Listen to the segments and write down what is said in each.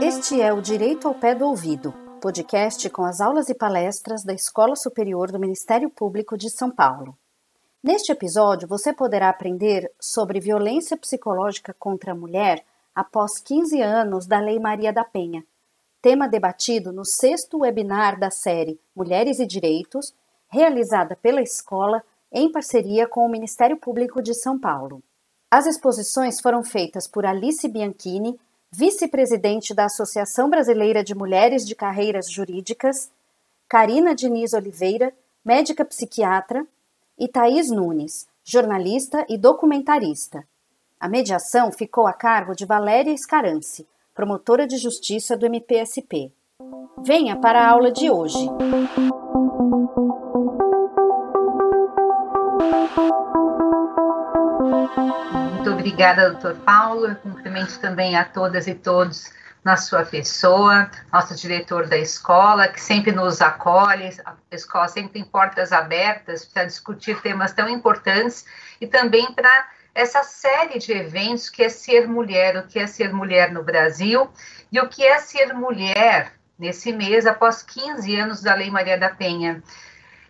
Este é o Direito ao Pé do Ouvido, podcast com as aulas e palestras da Escola Superior do Ministério Público de São Paulo. Neste episódio, você poderá aprender sobre violência psicológica contra a mulher após 15 anos da Lei Maria da Penha, tema debatido no sexto webinar da série Mulheres e Direitos, realizada pela escola em parceria com o Ministério Público de São Paulo. As exposições foram feitas por Alice Bianchini, vice-presidente da Associação Brasileira de Mulheres de Carreiras Jurídicas, Karina Diniz Oliveira, médica psiquiatra, e Thaís Nunes, jornalista e documentarista. A mediação ficou a cargo de Valéria Escarance, promotora de justiça do MPSP. Venha para a aula de hoje. Muito obrigada, doutor Paulo. Eu cumprimento também a todas e todos na sua pessoa, nosso diretor da escola, que sempre nos acolhe, a escola sempre tem portas abertas para discutir temas tão importantes e também para essa série de eventos que é ser mulher, o que é ser mulher no Brasil e o que é ser mulher nesse mês, após 15 anos da Lei Maria da Penha.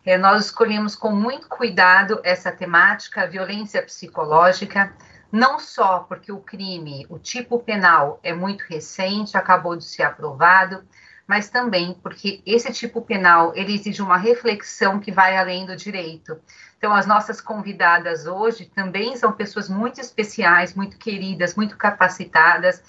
É, nós escolhemos com muito cuidado essa temática, violência psicológica, não só porque o crime, o tipo penal é muito recente, acabou de ser aprovado, mas também porque esse tipo penal ele exige uma reflexão que vai além do direito. Então, as nossas convidadas hoje também são pessoas muito especiais, muito queridas, muito capacitadas.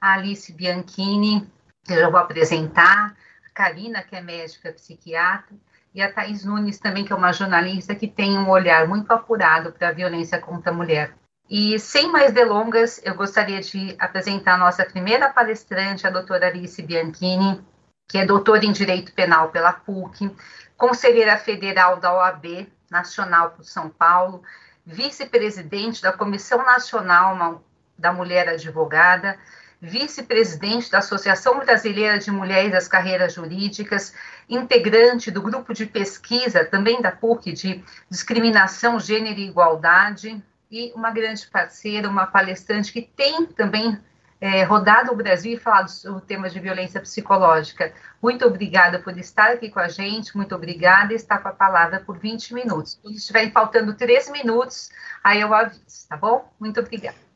A Alice Bianchini, eu já vou apresentar, a Karina, que é médica psiquiatra, e a Thais Nunes também, que é uma jornalista que tem um olhar muito apurado para a violência contra a mulher. E sem mais delongas, eu gostaria de apresentar a nossa primeira palestrante, a doutora Alice Bianchini, que é doutora em Direito Penal pela PUC, conselheira federal da OAB Nacional por São Paulo, vice-presidente da Comissão Nacional da Mulher Advogada, vice-presidente da Associação Brasileira de Mulheres das Carreiras Jurídicas, integrante do grupo de pesquisa também da PUC de Discriminação, Gênero e Igualdade, e uma grande parceira, uma palestrante que tem também é, rodado o Brasil e falado sobre o tema de violência psicológica. Muito obrigada por estar aqui com a gente, muito obrigada e estar com a palavra por 20 minutos. Quando estiverem faltando 3 minutos, aí eu aviso, tá bom? Muito obrigada.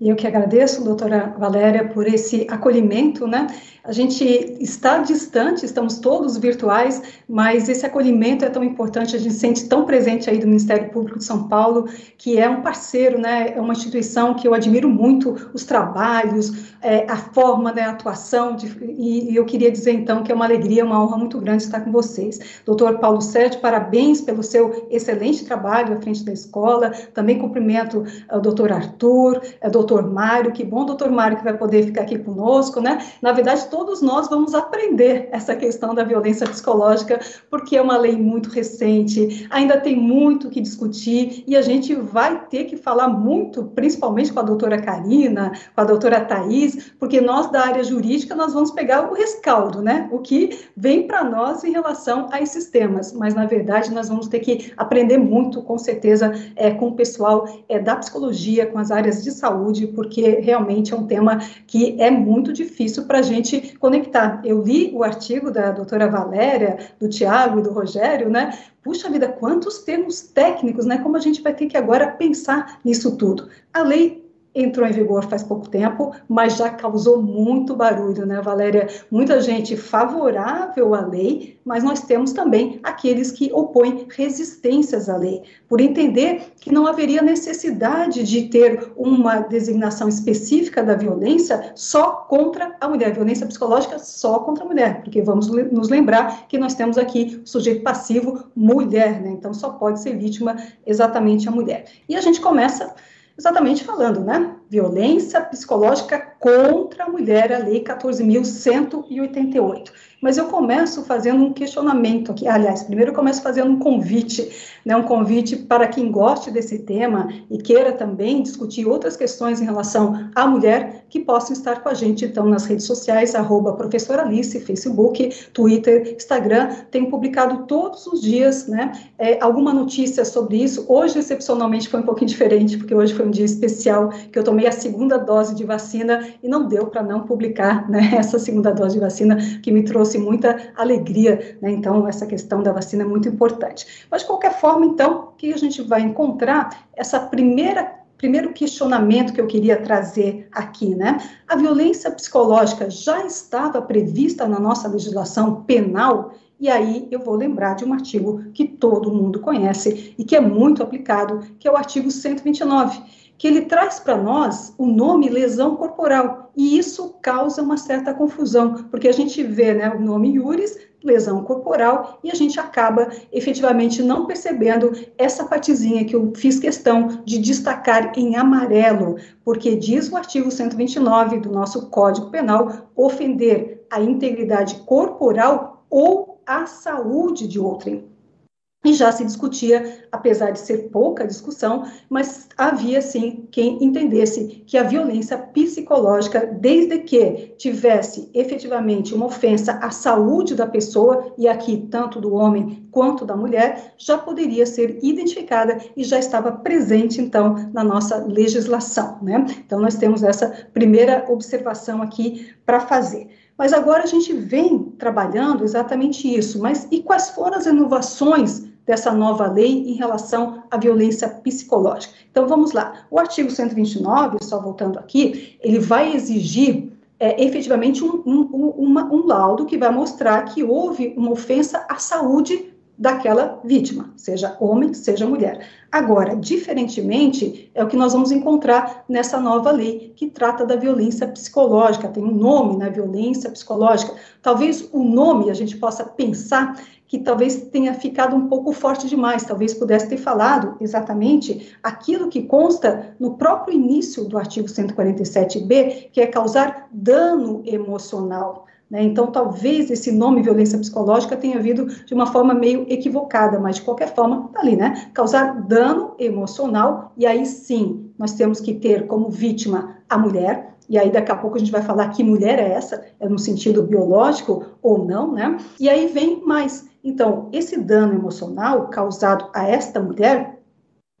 Eu que agradeço, doutora Valéria, por esse acolhimento, né? A gente está distante, estamos todos virtuais, mas esse acolhimento é tão importante, a gente sente tão presente aí do Ministério Público de São Paulo, que é um parceiro, né? É uma instituição que eu admiro muito os trabalhos, é, a forma, né, a atuação, de, e, e, eu queria dizer então que é uma alegria, uma honra muito grande estar com vocês. Doutor Paulo Sérgio, parabéns pelo seu excelente trabalho à frente da escola, também cumprimento o doutor Arthur, o doutor Mário, que bom doutor Mário que vai poder ficar aqui conosco, né? Na verdade, todos nós vamos aprender essa questão da violência psicológica, porque é uma lei muito recente, ainda tem muito que discutir e a gente vai ter que falar muito, principalmente com a doutora Karina, com a doutora Thais, porque nós da área jurídica nós vamos pegar o rescaldo, né? O que vem para nós em relação a esses temas, mas na verdade nós vamos ter que aprender muito, com certeza, é, com o pessoal é, da psicologia, com as áreas de saúde, porque realmente é um tema que é muito difícil para a gente conectar. Eu li o artigo da doutora Valéria, do Tiago e do Rogério, né? Puxa vida, quantos termos técnicos, né? Como a gente vai ter que agora pensar nisso tudo? A lei entrou em vigor faz pouco tempo, mas já causou muito barulho, né, Valéria? Muita gente favorável à lei, mas nós temos também aqueles que opõem resistências à lei, por entender que não haveria necessidade de ter uma designação específica da violência só contra a mulher, violência psicológica só contra a mulher, porque vamos nos lembrar que nós temos aqui o sujeito passivo mulher, né? Então só pode ser vítima exatamente a mulher. E a gente começa exatamente falando, né? Violência psicológica contra a mulher, a Lei 14.188. Mas eu começo fazendo um questionamento aqui. Aliás, primeiro eu começo fazendo um convite, né, um convite para quem goste desse tema e queira também discutir outras questões em relação à mulher, que possam estar com a gente, então, nas redes sociais, arroba professora Alice, Facebook, Twitter, Instagram. Tenho publicado todos os dias, né, é, alguma notícia sobre isso. Hoje, excepcionalmente, foi um pouquinho diferente, porque hoje foi um dia especial, que eu tomei a segunda dose de vacina e não deu para não publicar, né, essa segunda dose de vacina que me trouxe trouxe muita alegria, né? Então, essa questão da vacina é muito importante. Mas, de qualquer forma, então, que a gente vai encontrar essa primeira primeiro questionamento que eu queria trazer aqui, né? A violência psicológica já estava prevista na nossa legislação penal? E aí eu vou lembrar de um artigo que todo mundo conhece e que é muito aplicado, que é o artigo 129 que ele traz para nós o nome lesão corporal, e isso causa uma certa confusão, porque a gente vê né, o nome Iuris, lesão corporal, e a gente acaba efetivamente não percebendo essa partezinha que eu fiz questão de destacar em amarelo, porque diz o artigo 129 do nosso Código Penal ofender a integridade corporal ou a saúde de outrem e já se discutia, apesar de ser pouca discussão, mas havia sim quem entendesse que a violência psicológica, desde que tivesse efetivamente uma ofensa à saúde da pessoa, e aqui tanto do homem quanto da mulher, já poderia ser identificada e já estava presente então na nossa legislação, né? Então nós temos essa primeira observação aqui para fazer. Mas agora a gente vem trabalhando exatamente isso. Mas e quais foram as inovações dessa nova lei em relação à violência psicológica. Então vamos lá. O artigo 129, só voltando aqui, ele vai exigir é, efetivamente um, um, uma, um laudo que vai mostrar que houve uma ofensa à saúde daquela vítima, seja homem, seja mulher. Agora, diferentemente, é o que nós vamos encontrar nessa nova lei que trata da violência psicológica, tem um nome, né, violência psicológica. Talvez o nome a gente possa pensar que talvez tenha ficado um pouco forte demais, talvez pudesse ter falado exatamente aquilo que consta no próprio início do artigo 147b, que é causar dano emocional. Né? Então, talvez esse nome violência psicológica tenha vindo de uma forma meio equivocada, mas de qualquer forma, está ali, né? Causar dano emocional, e aí sim, nós temos que ter como vítima a mulher, e aí daqui a pouco a gente vai falar que mulher é essa, é no sentido biológico ou não, né? E aí vem mais então, esse dano emocional causado a esta mulher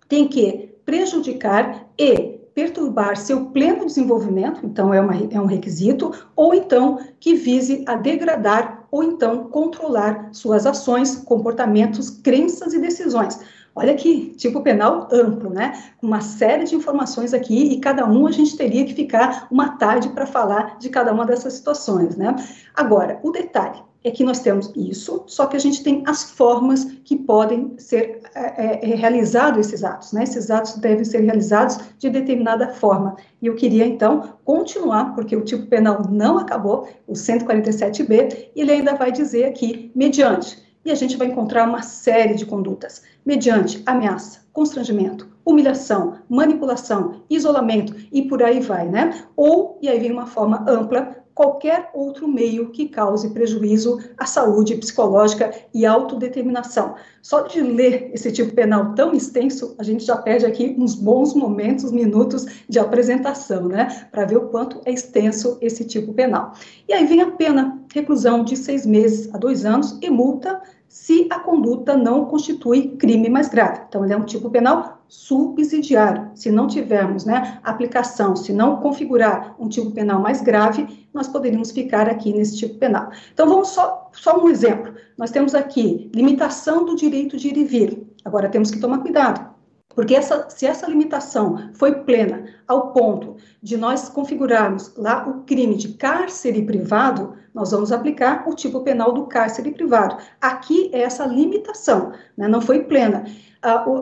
tem que prejudicar e perturbar seu pleno desenvolvimento, então é, uma, é um requisito, ou então que vise a degradar ou então controlar suas ações, comportamentos, crenças e decisões. Olha que tipo penal amplo, né? Uma série de informações aqui e cada um a gente teria que ficar uma tarde para falar de cada uma dessas situações, né? Agora, o detalhe, é que nós temos isso, só que a gente tem as formas que podem ser é, é, é, realizados esses atos, né? Esses atos devem ser realizados de determinada forma. E eu queria, então, continuar, porque o tipo penal não acabou, o 147b, e ele ainda vai dizer aqui, mediante. E a gente vai encontrar uma série de condutas, mediante ameaça, constrangimento, humilhação, manipulação, isolamento e por aí vai, né? Ou, e aí vem uma forma ampla, qualquer outro meio que cause prejuízo à saúde psicológica e autodeterminação. Só de ler esse tipo penal tão extenso, a gente já perde aqui uns bons momentos, minutos de apresentação, né? Para ver o quanto é extenso esse tipo penal. E aí vem a pena, reclusão de seis meses a dois anos e multa se a conduta não constitui crime mais grave. Então, ele é um tipo penal subsidiário. Se não tivermos né, aplicação, se não configurar um tipo penal mais grave, nós poderíamos ficar aqui nesse tipo penal. Então, vamos só, só um exemplo. Nós temos aqui limitação do direito de ir e vir. Agora, temos que tomar cuidado. Porque essa, se essa limitação foi plena ao ponto de nós configurarmos lá o crime de cárcere privado, nós vamos aplicar o tipo penal do cárcere privado. Aqui é essa limitação, né, não foi plena.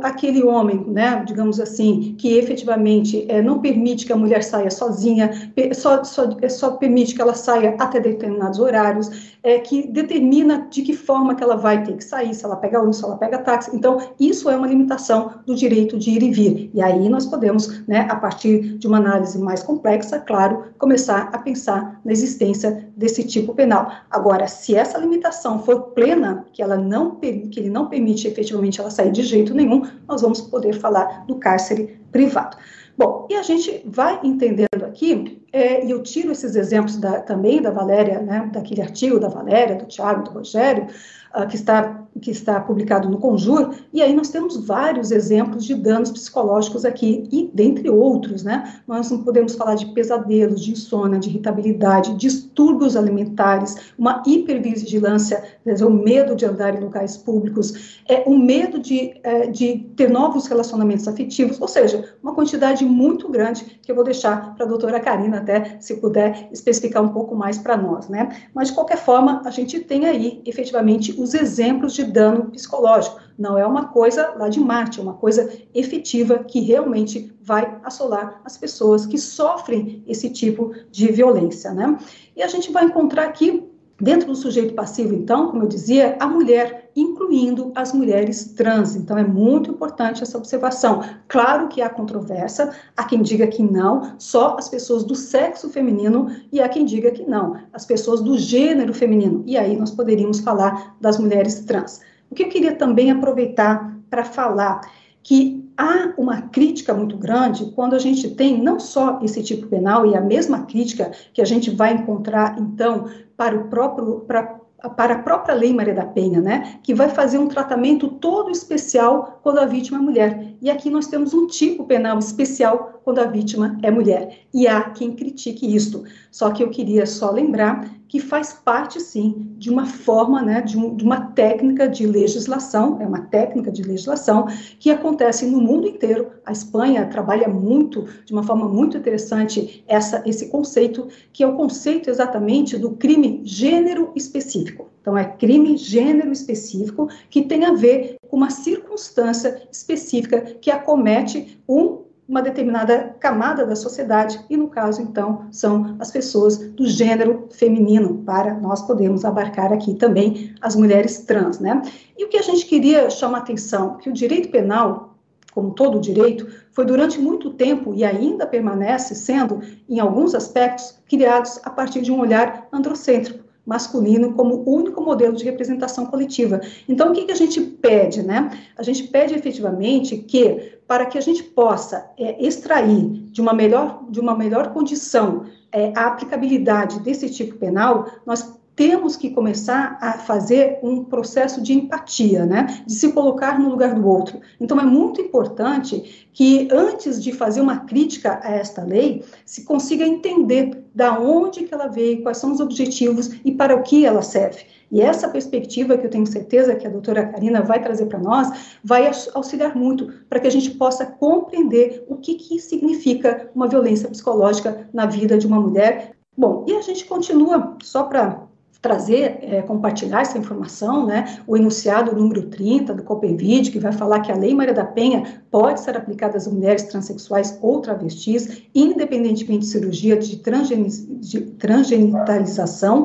Aquele homem, né, digamos assim, que efetivamente é, não permite que a mulher saia sozinha, só, só, só permite que ela saia até determinados horários, é, que determina de que forma que ela vai ter que sair, se ela pega ônibus, se ela pega táxi. Então, isso é uma limitação do direito de ir e vir. E aí nós podemos, né, a partir de uma análise mais complexa, claro, começar a pensar na existência desse tipo penal. Agora, se essa limitação for plena, que ela não que ele não permite efetivamente ela sair de jeito nenhum, nós vamos poder falar do cárcere privado. Bom, e a gente vai entendendo aqui, é, e eu tiro esses exemplos da, também da Valéria, né, daquele artigo da Valéria, do Tiago, do Rogério, uh, que está que está publicado no Conjur, e aí nós temos vários exemplos de danos psicológicos aqui, e dentre outros, né? Nós não podemos falar de pesadelos, de insônia, de irritabilidade, distúrbios alimentares, uma hipervigilância, dizer, o medo de andar em locais públicos, é, o medo de, é, de ter novos relacionamentos afetivos, ou seja, uma quantidade muito grande que eu vou deixar para a doutora Karina até, se puder especificar um pouco mais para nós, né? Mas, de qualquer forma, a gente tem aí, efetivamente, os exemplos de dano psicológico. Não é uma coisa lá de Marte, é uma coisa efetiva que realmente vai assolar as pessoas que sofrem esse tipo de violência, né? E a gente vai encontrar aqui Dentro do sujeito passivo, então, como eu dizia, a mulher, incluindo as mulheres trans. Então, é muito importante essa observação. Claro que há controvérsia, há quem diga que não, só as pessoas do sexo feminino, e há quem diga que não, as pessoas do gênero feminino. E aí nós poderíamos falar das mulheres trans. O que eu queria também aproveitar para falar que há uma crítica muito grande quando a gente tem não só esse tipo penal e a mesma crítica que a gente vai encontrar então para o próprio para para a própria Lei Maria da Penha, né, que vai fazer um tratamento todo especial quando a vítima é mulher. E aqui nós temos um tipo penal especial quando a vítima é mulher. E há quem critique isto. Só que eu queria só lembrar que faz parte, sim, de uma forma, né, de, um, de, uma técnica de legislação, é uma técnica de legislação que acontece no mundo inteiro. A Espanha trabalha muito, de uma forma muito interessante, essa, esse conceito, que é o conceito exatamente do crime gênero específico. Então, é crime gênero específico que tem a ver com uma circunstância específica que acomete um uma determinada camada da sociedade, e no caso, então, são as pessoas do gênero feminino, para nós podermos abarcar aqui também as mulheres trans, né? E o que a gente queria chamar atenção, que o direito penal, como todo direito, foi durante muito tempo e ainda permanece sendo, em alguns aspectos, criados a partir de um olhar androcêntrico masculino como único modelo de representação coletiva. Então, o que, que a gente pede, né? A gente pede efetivamente que, para que a gente possa é, extrair de uma melhor, de uma melhor condição é, a aplicabilidade desse tipo penal, nós temos que começar a fazer um processo de empatia, né? De se colocar no lugar do outro. Então, é muito importante que, antes de fazer uma crítica a esta lei, se consiga entender da onde que ela veio, quais são os objetivos e para o que ela serve. E essa perspectiva que eu tenho certeza que a doutora Karina vai trazer para nós, vai auxiliar muito para que a gente possa compreender o que, que significa uma violência psicológica na vida de uma mulher. Bom, e a gente continua, só para trazer, é, compartilhar essa informação, né, o enunciado número 30 do COPEVID, que vai falar que a Lei Maria da Penha pode ser aplicada às mulheres transexuais ou travestis, independentemente de cirurgia de, transgen de transgenitalização,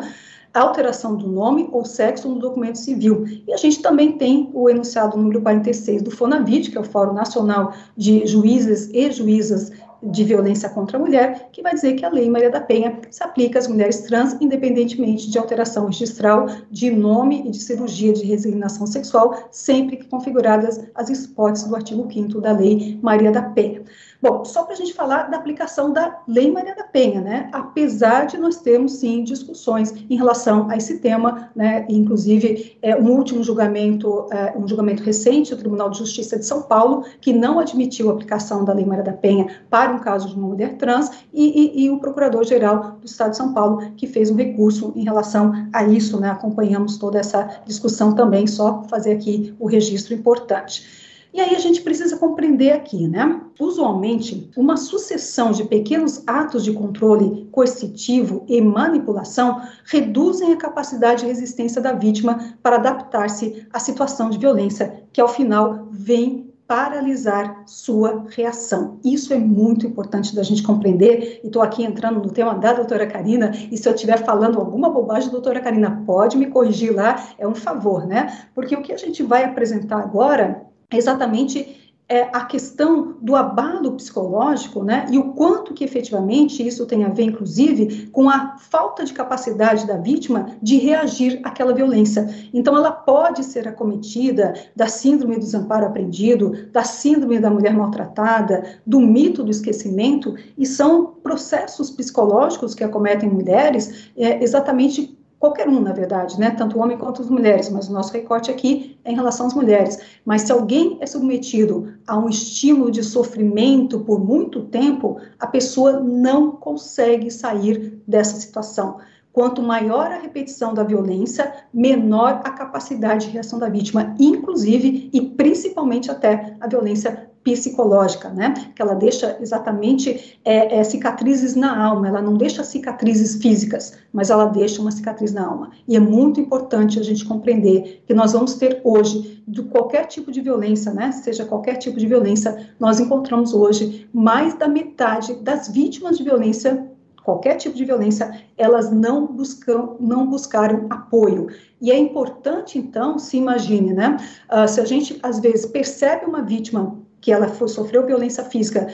alteração do nome ou sexo no documento civil. E a gente também tem o enunciado número 46 do FONAVIT, que é o Fórum Nacional de Juízes e Juízas de violência contra a mulher, que vai dizer que a Lei Maria da Penha se aplica às mulheres trans, independentemente de alteração registral de nome e de cirurgia de resignação sexual, sempre que configuradas as hipóteses do artigo 5 da Lei Maria da Penha. Bom, só para a gente falar da aplicação da Lei Maria da Penha, né? Apesar de nós termos, sim, discussões em relação a esse tema, né? Inclusive, é, um último julgamento, é, um julgamento recente do Tribunal de Justiça de São Paulo, que não admitiu a aplicação da Lei Maria da Penha para um caso de uma mulher trans, e, e, e o Procurador-Geral do Estado de São Paulo, que fez um recurso em relação a isso, né? Acompanhamos toda essa discussão também, só fazer aqui o registro importante. E aí a gente precisa compreender aqui, né? Usualmente, uma sucessão de pequenos atos de controle coercitivo e manipulação reduzem a capacidade de resistência da vítima para adaptar-se à situação de violência, que ao final vem paralisar sua reação. Isso é muito importante da gente compreender, e estou aqui entrando no tema da doutora Karina, e se eu estiver falando alguma bobagem, doutora Karina, pode me corrigir lá, é um favor, né? Porque o que a gente vai apresentar agora exatamente é, a questão do abalo psicológico, né, e o quanto que efetivamente isso tem a ver, inclusive, com a falta de capacidade da vítima de reagir àquela violência. Então, ela pode ser acometida da síndrome do desamparo aprendido, da síndrome da mulher maltratada, do mito do esquecimento, e são processos psicológicos que acometem mulheres é, exatamente qualquer um, na verdade, né? Tanto homem quanto as mulheres, mas o nosso recorte aqui é em relação às mulheres. Mas se alguém é submetido a um estímulo de sofrimento por muito tempo, a pessoa não consegue sair dessa situação. Quanto maior a repetição da violência, menor a capacidade de reação da vítima, inclusive e principalmente até a violência psicológica, né? Que ela deixa exatamente é, é, cicatrizes na alma, ela não deixa cicatrizes físicas, mas ela deixa uma cicatriz na alma. E é muito importante a gente compreender que nós vamos ter hoje, de qualquer tipo de violência, né? Seja qualquer tipo de violência, nós encontramos hoje mais da metade das vítimas de violência qualquer tipo de violência, elas não buscam, não buscaram apoio. E é importante, então, se imagine, né? Uh, se a gente, às vezes, percebe uma vítima que ela foi, sofreu violência física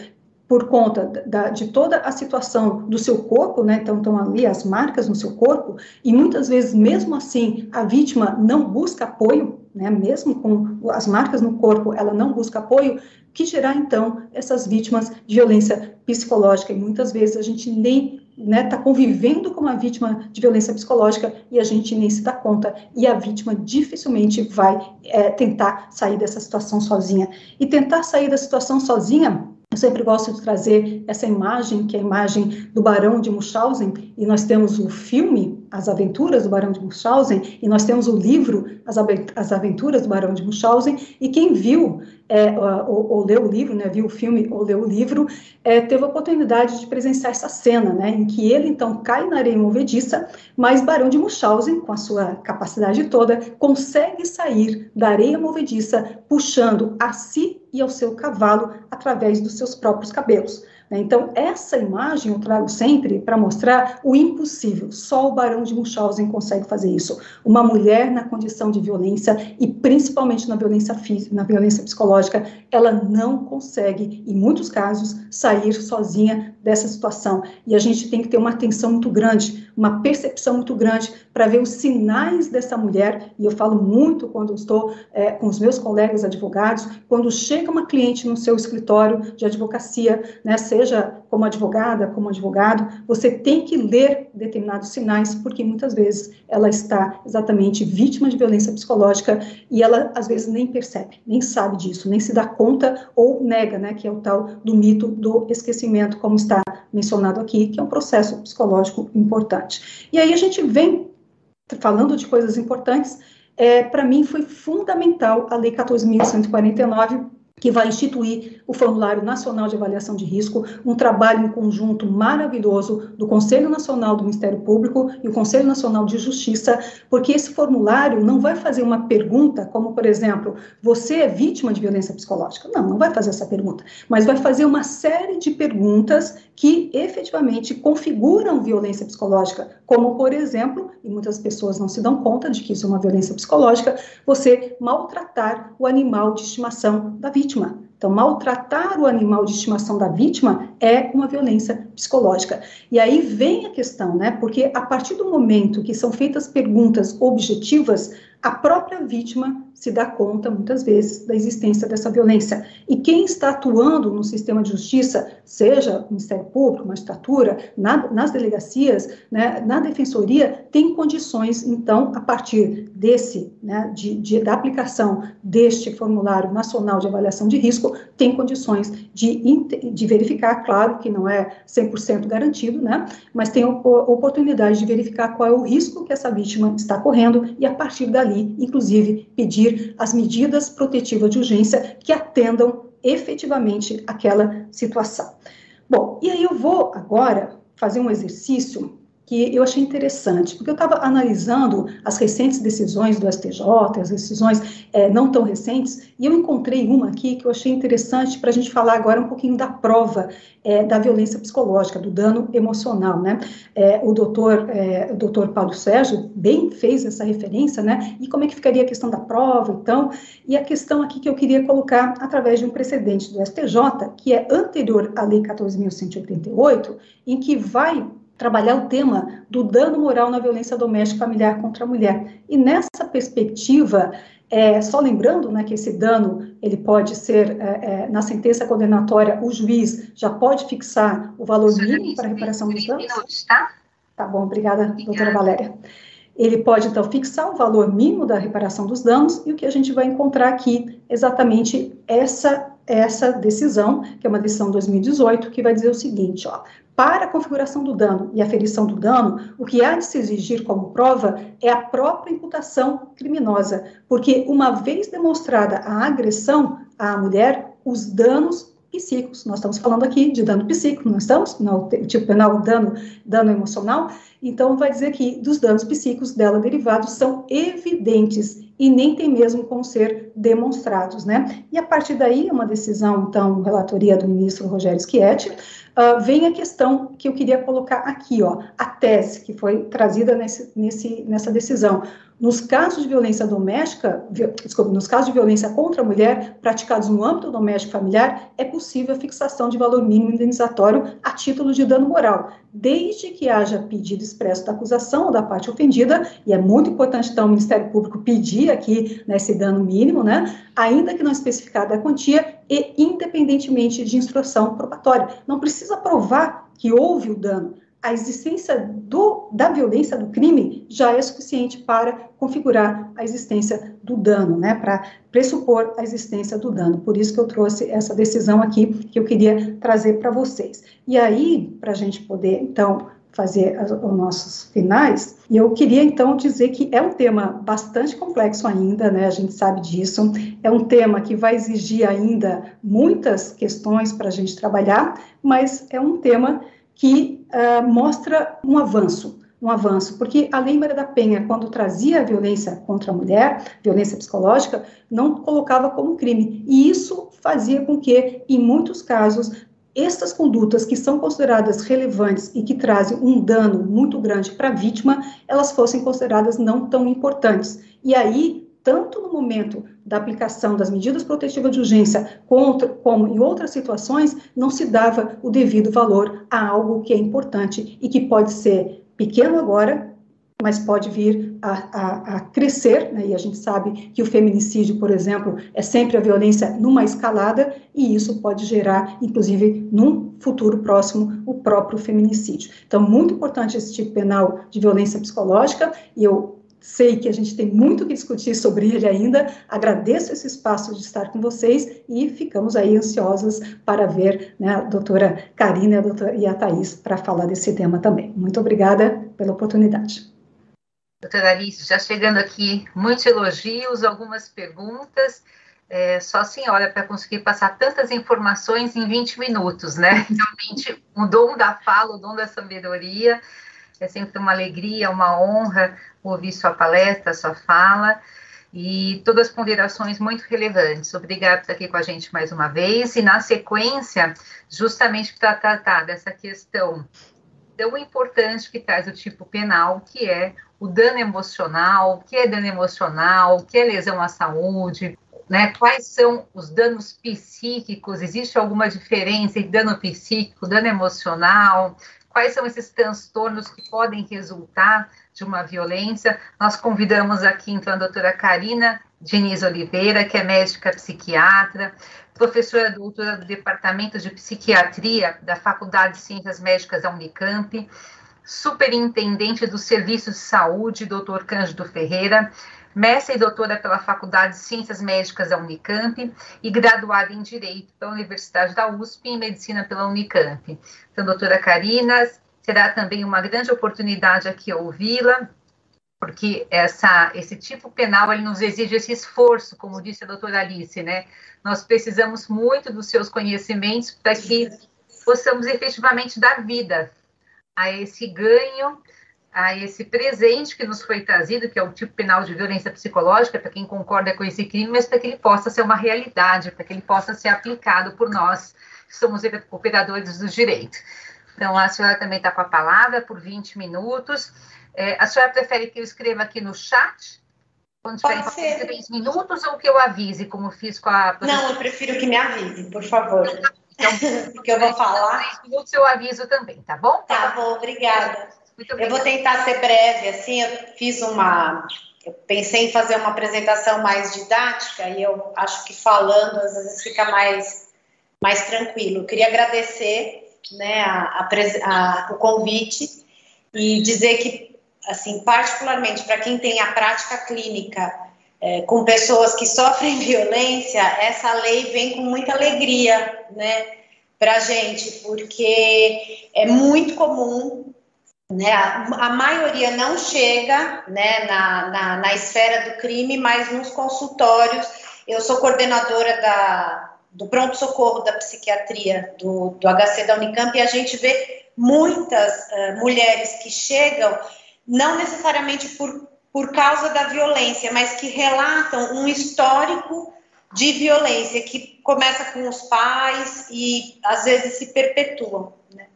por conta da, de toda a situação do seu corpo, né? Então, estão ali as marcas no seu corpo, e muitas vezes, mesmo assim, a vítima não busca apoio, né? Mesmo com as marcas no corpo, ela não busca apoio, que gerar, então, essas vítimas de violência psicológica. E muitas vezes a gente nem né, tá convivendo com uma vítima de violência psicológica e a gente nem se dá conta, e a vítima dificilmente vai é, tentar sair dessa situação sozinha. E tentar sair da situação sozinha eu sempre gosto de trazer essa imagem, que é a imagem do Barão de Munchausen, e nós temos o filme As Aventuras do Barão de Munchausen, e nós temos o livro As Aventuras do Barão de Munchausen, e quem viu é, ou, ou, leu o livro, né, viu o filme ou leu o livro, é, teve a oportunidade de presenciar essa cena, né, em que ele então cai na areia movediça, mas Barão de Munchausen, com a sua capacidade toda, consegue sair da areia movediça, puxando a si e ao seu cavalo através dos seus próprios cabelos. Né? Então, essa imagem eu trago sempre para mostrar o impossível. Só o Barão de Munchausen consegue fazer isso. Uma mulher na condição de violência, e principalmente na violência física, na violência psicológica, ela não consegue, em muitos casos, sair sozinha dessa situação. E a gente tem que ter uma atenção muito grande, uma percepção muito grande para ver os sinais dessa mulher. E eu falo muito quando estou é, com os meus colegas advogados, quando chega uma cliente no seu escritório de advocacia, né, seja como advogada, como advogado, você tem que ler determinados sinais, porque muitas vezes ela está exatamente vítima de violência psicológica e ela às vezes nem percebe, nem sabe disso, nem se dá conta ou nega, né, que é o tal do mito do esquecimento, como está mencionado aqui, que é um processo psicológico importante. E aí a gente vem falando de coisas importantes, é, para mim foi fundamental a Lei 14.149, que vai instituir o Formulário Nacional de Avaliação de Risco, um trabalho em conjunto maravilhoso do Conselho Nacional do Ministério Público e o Conselho Nacional de Justiça, porque esse formulário não vai fazer uma pergunta, como, por exemplo, você é vítima de violência psicológica? Não, não vai fazer essa pergunta, mas vai fazer uma série de perguntas que efetivamente configuram violência psicológica, como, por exemplo, e muitas pessoas não se dão conta de que isso é uma violência psicológica, você maltratar o animal de estimação da vítima vítima. Então, maltratar o animal de estimação da vítima é uma violência psicológica. E aí vem a questão, né? Porque a partir do momento que são feitas perguntas objetivas, a própria vítima se dá conta, muitas vezes, da existência dessa violência. E quem está atuando no sistema de justiça, seja Ministério Público, magistratura, na, nas delegacias, né, na defensoria, tem condições, então, a partir desse, né, de, de, da aplicação deste formulário nacional de avaliação de risco, tem condições de, de verificar, claro que não é 100% garantido, né, mas tem oportunidade de verificar qual é o risco que essa vítima está correndo e, a partir dali, inclusive, pedir as medidas protetivas de urgência que atendam efetivamente aquela situação. Bom, e aí eu vou agora fazer um exercício que eu achei interessante, porque eu estava analisando as recentes decisões do STJ, as decisões é, não tão recentes, e eu encontrei uma aqui que eu achei interessante para a gente falar agora um pouquinho da prova é, da violência psicológica, do dano emocional, né? É, o doutor, o doutor Paulo Sérgio bem fez essa referência, né? E como é que ficaria a questão da prova, então? E a questão aqui que eu queria colocar através de um precedente do STJ, que é anterior à Lei 14.188, em que vai trabalhar o tema do dano moral na violência doméstica familiar contra a mulher. E nessa perspectiva, é, só lembrando né, que esse dano ele pode ser, é, é, na sentença condenatória, o juiz já pode fixar o valor mínimo para a reparação dos danos. Tá? tá bom, obrigada, obrigada, doutora Valéria. Ele pode, então, fixar o valor mínimo da reparação dos danos, e o que a gente vai encontrar aqui exatamente essa, essa decisão, que é uma decisão 2018, que vai dizer o seguinte, ó, para a configuração do dano e aferição do dano, o que há de se exigir como prova é a própria imputação criminosa, porque uma vez demonstrada a agressão à mulher, os danos psíquicos, nós estamos falando aqui de dano psíquico, não estamos? No tipo penal, dano, dano emocional, então vai dizer que dos danos psíquicos dela derivados são evidentes e nem tem mesmo como ser demonstrados, né? E a partir daí, uma decisão, então, relatoria do ministro Rogério Schietti, Uh, vem a questão que eu queria colocar aqui, ó, a tese que foi trazida nesse, nesse, nessa decisão. Nos casos de violência doméstica, desculpa, nos casos de violência contra a mulher praticados no âmbito doméstico familiar, é possível a fixação de valor mínimo indenizatório a título de dano moral, desde que haja pedido expresso da acusação ou da parte ofendida, e é muito importante, então, o Ministério Público pedir aqui né, dano mínimo, né, ainda que não especificada a quantia, e independentemente de instrução probatória. Não precisa provar que houve o dano, a existência do, da violência do crime já é suficiente para configurar a existência do dano, né, para pressupor a existência do dano. Por isso que eu trouxe essa decisão aqui que eu queria trazer para vocês. E aí, para a gente poder, então, fazer as, os nossos finais, e eu queria então dizer que é um tema bastante complexo ainda, né? A gente sabe disso. É um tema que vai exigir ainda muitas questões para a gente trabalhar, mas é um tema que uh, mostra um avanço, um avanço, porque a Lei Maria da Penha, quando trazia a violência contra a mulher, violência psicológica, não colocava como crime, e isso fazia com que, em muitos casos, estas condutas que são consideradas relevantes e que trazem um dano muito grande para a vítima, elas fossem consideradas não tão importantes. E aí, tanto no momento da aplicação das medidas protetivas de urgência, contra, como em outras situações, não se dava o devido valor a algo que é importante e que pode ser pequeno agora, mas pode vir a, a, a crescer, né? e a gente sabe que o feminicídio, por exemplo, é sempre a violência numa escalada, e isso pode gerar, inclusive, num futuro próximo, o próprio feminicídio. Então, muito importante esse tipo penal de violência psicológica, e eu sei que a gente tem muito que discutir sobre ele ainda. Agradeço esse espaço de estar com vocês e ficamos aí ansiosas para ver né, a doutora Karina e a, doutora, e a Thais para falar desse tema também. Muito obrigada pela oportunidade. Doutora Alice, já chegando aqui, muitos elogios, algumas perguntas. É, só a senhora para conseguir passar tantas informações em 20 minutos, né? Realmente, o dom da fala, o dom da sabedoria. É sempre uma alegria, uma honra ouvir sua palestra, sua fala e todas as ponderações muito relevantes. Obrigada por estar aqui com a gente mais uma vez. E na sequência, justamente para tratar dessa questão tão importante que traz o tipo penal, que é o dano emocional, o que é dano emocional, o que é lesão à saúde, né? Quais são os danos psíquicos? Existe alguma diferença entre dano psíquico, dano emocional? Quais são esses transtornos que podem resultar de uma violência? Nós convidamos aqui, então, a doutora Karina Diniz Oliveira, que é médica psiquiatra, professora doutora do Departamento de Psiquiatria da Faculdade de Ciências Médicas da Unicamp, superintendente do Serviço de Saúde, doutor Cândido Ferreira, mestre e doutora pela Faculdade de Ciências Médicas da Unicamp e graduada em Direito pela Universidade da USP e em Medicina pela Unicamp. Então, doutora Karina, será também uma grande oportunidade aqui ouvi-la, porque essa, esse tipo penal ele nos exige esse esforço, como disse a doutora Alice, né? Nós precisamos muito dos seus conhecimentos para que possamos efetivamente dar vida a esse ganho a esse presente que nos foi trazido, que é o tipo penal de violência psicológica, para quem concorda com esse crime, mas para que ele possa ser uma realidade, para que ele possa ser aplicado por nós, que somos operadores do direito. Então, a senhora também está com a palavra por 20 minutos. É, a senhora prefere que eu escreva aqui no chat? Quando tiver três minutos ou que eu avise, como fiz com a. Não, eu prefiro que me avise, por favor. Então, porque eu vou falar. Três minutos eu aviso também, tá bom? Tá bom, obrigada. Eu vou tentar ser breve, assim, eu fiz uma. Eu pensei em fazer uma apresentação mais didática e eu acho que falando às vezes fica mais, mais tranquilo. Eu queria agradecer né, a, a, a, o convite e dizer que, assim, particularmente para quem tem a prática clínica é, com pessoas que sofrem violência, essa lei vem com muita alegria, né, para a gente, porque é muito comum né, a, a, maioria não chega né, na, na, na, esfera do crime, mas nos consultórios. Eu sou coordenadora da, do pronto-socorro da psiquiatria do, do HC da Unicamp e a gente vê muitas uh, mulheres que chegam, não necessariamente por, por causa da violência, mas que relatam um histórico de violência que começa com os pais e às vezes se perpetuam. Né?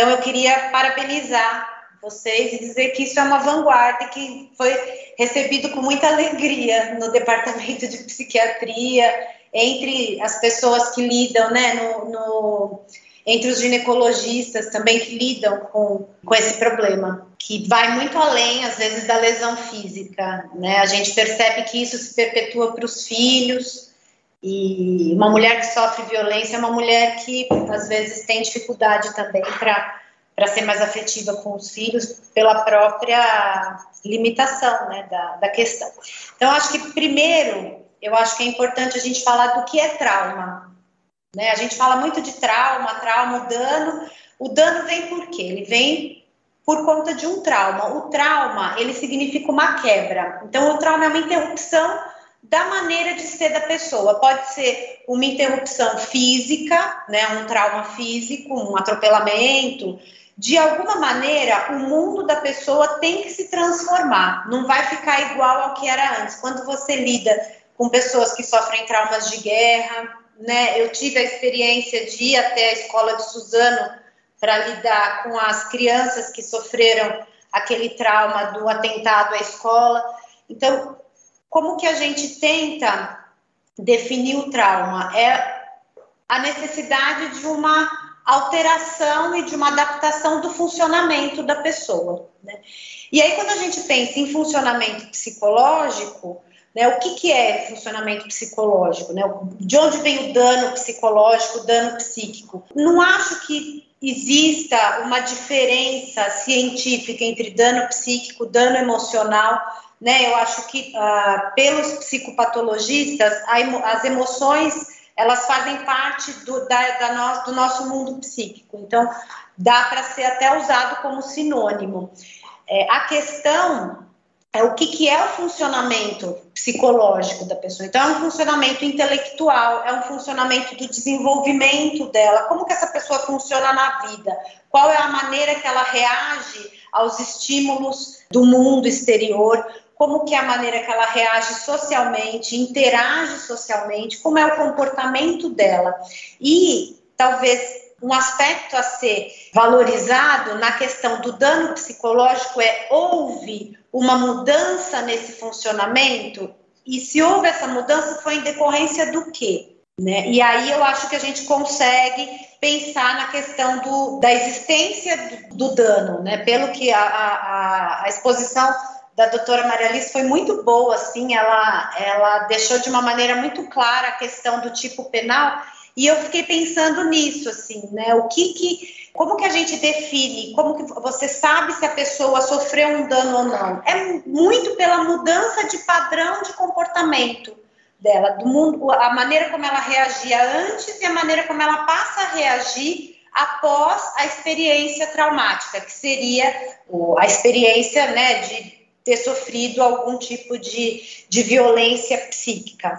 Então, eu queria parabenizar vocês e dizer que isso é uma vanguarda que foi recebido com muita alegria no departamento de psiquiatria, entre as pessoas que lidam, né, no, no entre os ginecologistas também que lidam com, com esse problema, que vai muito além, às vezes, da lesão física. Né? A gente percebe que isso se perpetua para os filhos, e uma mulher que sofre violência é uma mulher que, às vezes, tem dificuldade também para ser mais afetiva com os filhos pela própria limitação né, da, da questão. Então, acho que primeiro, eu acho que é importante a gente falar do que é trauma. Né? A gente fala muito de trauma, trauma, dano. O dano vem por quê? Ele vem por conta de um trauma. O trauma, ele significa uma quebra. Então, o trauma é uma interrupção da maneira de ser da pessoa. Pode ser uma interrupção física, né, um trauma físico, um atropelamento, de alguma maneira, o mundo da pessoa tem que se transformar, não vai ficar igual ao que era antes. Quando você lida com pessoas que sofrem traumas de guerra, né? Eu tive a experiência de ir até a escola de Suzano para lidar com as crianças que sofreram aquele trauma do atentado à escola. Então, como que a gente tenta definir o trauma? É a necessidade de uma alteração e de uma adaptação do funcionamento da pessoa. Né? E aí, quando a gente pensa em funcionamento psicológico, né, o que, que é funcionamento psicológico? Né? De onde vem o dano psicológico, o dano psíquico? Não acho que exista uma diferença científica entre dano psíquico, dano emocional. Né? Eu acho que, uh, pelos psicopatologistas, as emoções elas fazem parte do, da, da no, do nosso mundo psíquico. Então, dá para ser até usado como sinônimo. É, a questão é o que, que é o funcionamento psicológico da pessoa. Então, é um funcionamento intelectual, é um funcionamento do desenvolvimento dela, como que essa pessoa funciona na vida, qual é a maneira que ela reage aos estímulos do mundo exterior, como que é a maneira que ela reage socialmente, interage socialmente, como é o comportamento dela. E talvez um aspecto a ser valorizado na questão do dano psicológico é houve uma mudança nesse funcionamento e se houve essa mudança foi em decorrência do quê? Né? E aí eu acho que a gente consegue pensar na questão do, da existência do, do dano, né? pelo que a, a, a exposição da doutora Maria Alice foi muito boa, assim, ela, ela deixou de uma maneira muito clara a questão do tipo penal, e eu fiquei pensando nisso, assim, né, o que que, como que a gente define, como que você sabe se a pessoa sofreu um dano ou não? É muito pela mudança de padrão de comportamento dela, do mundo, a maneira como ela reagia antes e a maneira como ela passa a reagir após a experiência traumática, que seria a experiência, né, de ter sofrido algum tipo de, de violência psíquica.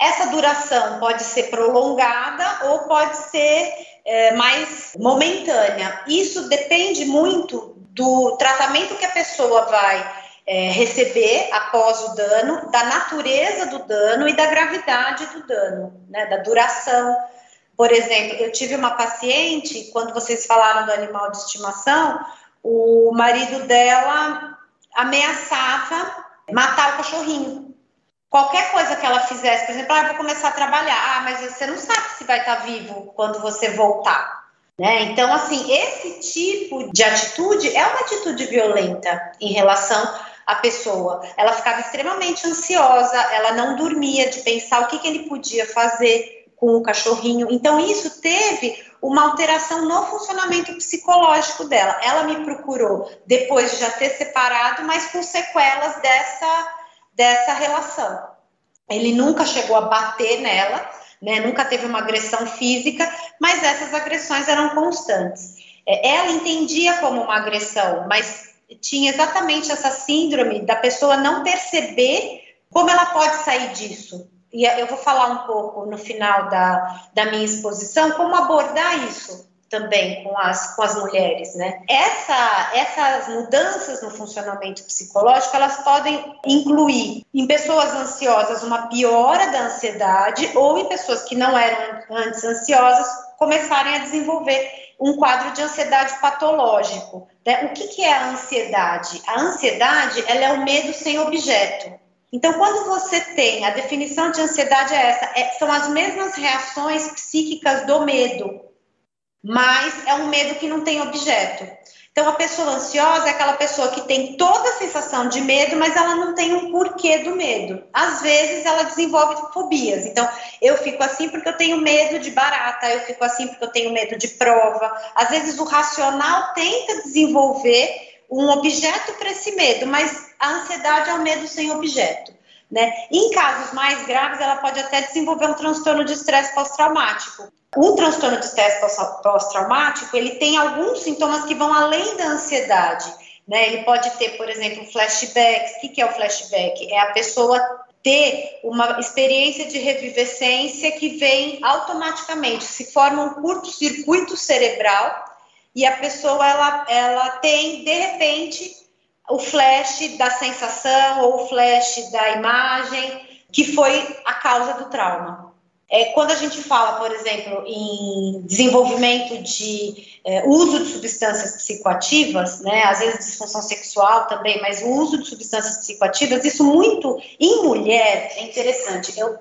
Essa duração pode ser prolongada ou pode ser é, mais momentânea. Isso depende muito do tratamento que a pessoa vai é, receber após o dano, da natureza do dano e da gravidade do dano, né, da duração. Por exemplo, eu tive uma paciente, quando vocês falaram do animal de estimação, o marido dela ameaçava matar o cachorrinho. Qualquer coisa que ela fizesse, por exemplo, ah, vou começar a trabalhar, ah, mas você não sabe se vai estar vivo quando você voltar. Né? Então, assim, esse tipo de atitude é uma atitude violenta em relação à pessoa. Ela ficava extremamente ansiosa, ela não dormia de pensar o que, que ele podia fazer com o cachorrinho. Então, isso teve uma alteração no funcionamento psicológico dela. Ela me procurou depois de já ter separado, mas com sequelas dessa, dessa relação. Ele nunca chegou a bater nela, né, nunca teve uma agressão física, mas essas agressões eram constantes. É, ela entendia como uma agressão, mas tinha exatamente essa síndrome da pessoa não perceber como ela pode sair disso, e eu vou falar um pouco no final da, da minha exposição como abordar isso também com as, com as mulheres, né? Essa, essas mudanças no funcionamento psicológico, elas podem incluir em pessoas ansiosas uma piora da ansiedade ou em pessoas que não eram antes ansiosas começarem a desenvolver um quadro de ansiedade patológico. Né? O que, que é a ansiedade? A ansiedade, ela é o medo sem objeto. Então, quando você tem a definição de ansiedade é essa, é, são as mesmas reações psíquicas do medo, mas é um medo que não tem objeto. Então, a pessoa ansiosa é aquela pessoa que tem toda a sensação de medo, mas ela não tem um porquê do medo. Às vezes, ela desenvolve fobias. Então, eu fico assim porque eu tenho medo de barata, eu fico assim porque eu tenho medo de prova. Às vezes, o racional tenta desenvolver um objeto para esse medo, mas a ansiedade é o medo sem objeto. Né? Em casos mais graves, ela pode até desenvolver um transtorno de estresse pós-traumático. O transtorno de estresse pós-traumático, ele tem alguns sintomas que vão além da ansiedade. Né? Ele pode ter, por exemplo, flashbacks. O que é o flashback? É a pessoa ter uma experiência de revivescência que vem automaticamente, se forma um curto-circuito cerebral e a pessoa ela, ela tem de repente o flash da sensação ou o flash da imagem que foi a causa do trauma. É, quando a gente fala, por exemplo, em desenvolvimento de é, uso de substâncias psicoativas, né, às vezes disfunção sexual também, mas o uso de substâncias psicoativas, isso muito em mulher é interessante. Eu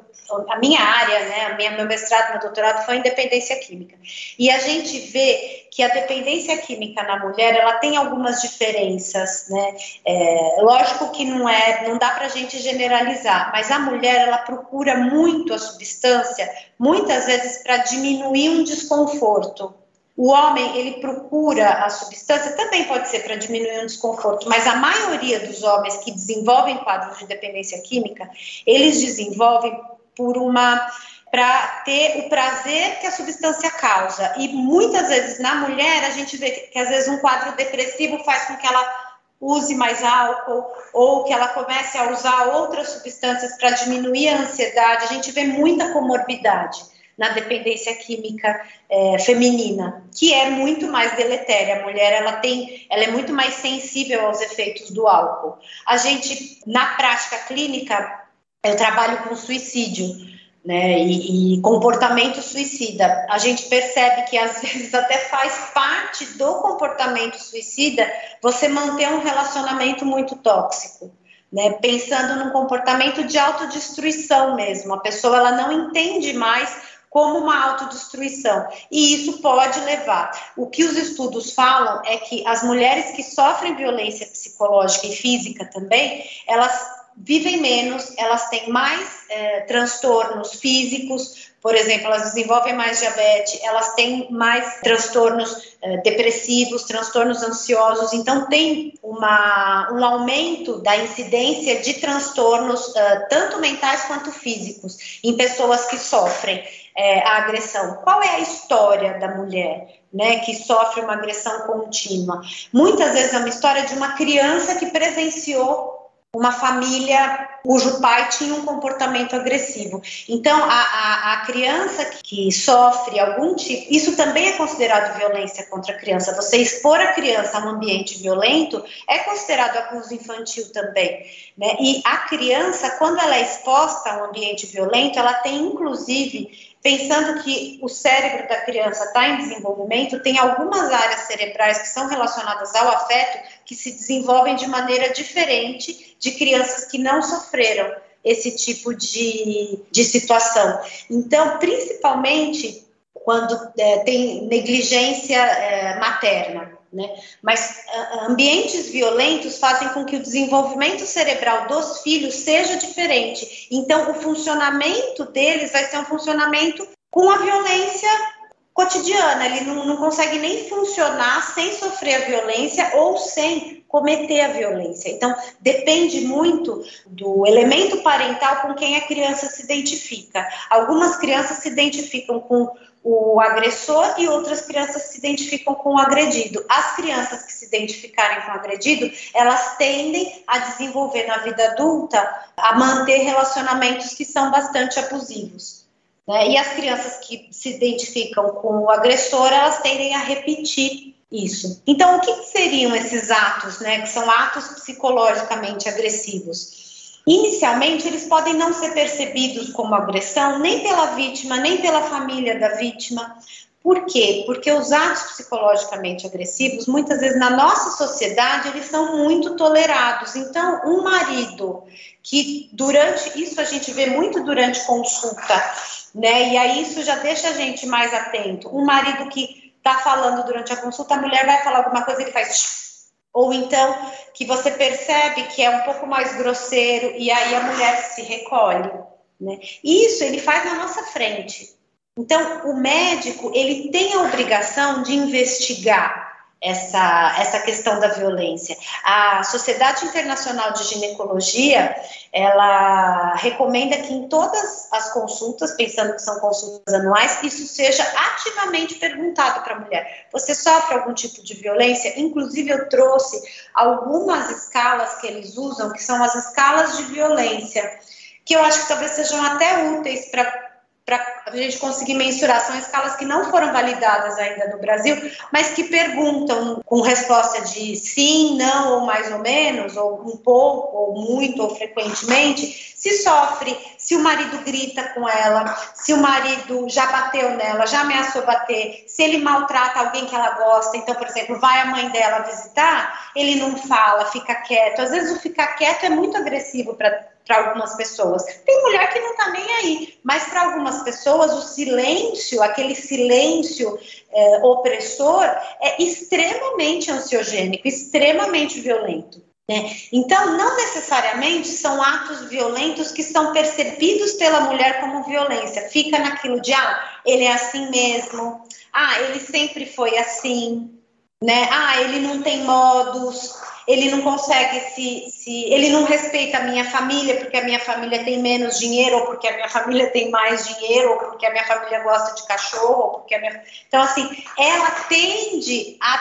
a minha área, né, a minha, meu mestrado, meu doutorado foi em dependência química. E a gente vê que a dependência química na mulher, ela tem algumas diferenças, né? É, lógico que não é, não dá para a gente generalizar, mas a mulher, ela procura muito a substância, muitas vezes para diminuir um desconforto. O homem, ele procura a substância, também pode ser para diminuir um desconforto, mas a maioria dos homens que desenvolvem quadros de dependência química, eles desenvolvem por uma para ter o prazer que a substância causa. E muitas vezes na mulher a gente vê que, que às vezes um quadro depressivo faz com que ela use mais álcool ou que ela comece a usar outras substâncias para diminuir a ansiedade. A gente vê muita comorbidade na dependência química é, feminina, que é muito mais deletéria. A mulher ela tem, ela é muito mais sensível aos efeitos do álcool. A gente na prática clínica eu trabalho com suicídio, né, e, e, comportamento suicida. A gente percebe que às vezes até faz parte do comportamento suicida você manter um relacionamento muito tóxico, né, pensando num comportamento de autodestruição mesmo. A pessoa ela não entende mais como uma autodestruição. E isso pode levar. O que os estudos falam é que as mulheres que sofrem violência psicológica e física também, elas vivem menos, elas têm mais é, transtornos físicos, por exemplo, elas desenvolvem mais diabetes, elas têm mais transtornos é, depressivos, transtornos ansiosos, então tem uma, um aumento da incidência de transtornos, é, tanto mentais quanto físicos, em pessoas que sofrem é, a agressão. Qual é a história da mulher? Né, que sofre uma agressão contínua. Muitas vezes é uma história de uma criança que presenciou uma família cujo pai tinha um comportamento agressivo. Então, a, a, a, criança que sofre algum tipo, isso também é considerado violência contra a criança. Você expor a criança a um ambiente violento é considerado abuso infantil também. Né? E a criança, quando ela é exposta a um ambiente violento, ela tem inclusive pensando que o cérebro da criança está em desenvolvimento, tem algumas áreas cerebrais que são relacionadas ao afeto que se desenvolvem de maneira diferente de crianças que não sofreram esse tipo de, de situação. Então, principalmente quando é, tem negligência é, materna. Né? Mas ambientes violentos fazem com que o desenvolvimento cerebral dos filhos seja diferente. Então, o funcionamento deles vai ser um funcionamento com a violência cotidiana. Ele não, não consegue nem funcionar sem sofrer a violência ou sem cometer a violência. Então, depende muito do elemento parental com quem a criança se identifica. Algumas crianças se identificam com o agressor e outras crianças se identificam com o agredido. As crianças que se identificarem com o agredido, elas tendem a desenvolver na vida adulta a manter relacionamentos que são bastante abusivos. Né? E as crianças que se identificam com o agressor, elas tendem a repetir isso. Então, o que, que seriam esses atos, né, que são atos psicologicamente agressivos? Inicialmente, eles podem não ser percebidos como agressão nem pela vítima, nem pela família da vítima. Por quê? Porque os atos psicologicamente agressivos, muitas vezes na nossa sociedade, eles são muito tolerados. Então, um marido que durante isso a gente vê muito durante consulta, né? E aí isso já deixa a gente mais atento. Um marido que está falando durante a consulta, a mulher vai falar alguma coisa, ele faz ou então que você percebe que é um pouco mais grosseiro e aí a mulher se recolhe. Né? Isso ele faz na nossa frente. Então, o médico ele tem a obrigação de investigar essa, essa questão da violência. A Sociedade Internacional de Ginecologia, ela recomenda que em todas as consultas, pensando que são consultas anuais, isso seja ativamente perguntado para a mulher. Você sofre algum tipo de violência? Inclusive, eu trouxe algumas escalas que eles usam, que são as escalas de violência, que eu acho que talvez sejam até úteis para a gente conseguir mensurar. São escalas que não foram validadas ainda no Brasil, mas que perguntam com resposta de sim, não, ou mais ou menos, ou um pouco, ou muito, ou frequentemente, se sofre, se o marido grita com ela, se o marido já bateu nela, já ameaçou bater, se ele maltrata alguém que ela gosta. Então, por exemplo, vai a mãe dela visitar, ele não fala, fica quieto. Às vezes o ficar quieto é muito agressivo para algumas pessoas. Tem mulher que não está nem aí, mas para algumas pessoas o silêncio, aquele silêncio é, opressor, é extremamente ansiogênico, extremamente violento. Né? Então, não necessariamente são atos violentos que são percebidos pela mulher como violência. Fica naquilo de, ah, ele é assim mesmo, ah, ele sempre foi assim, né? Ah, ele não tem modos, ele não consegue se, se ele não respeita a minha família porque a minha família tem menos dinheiro ou porque a minha família tem mais dinheiro ou porque a minha família gosta de cachorro ou porque a minha então assim ela tende a,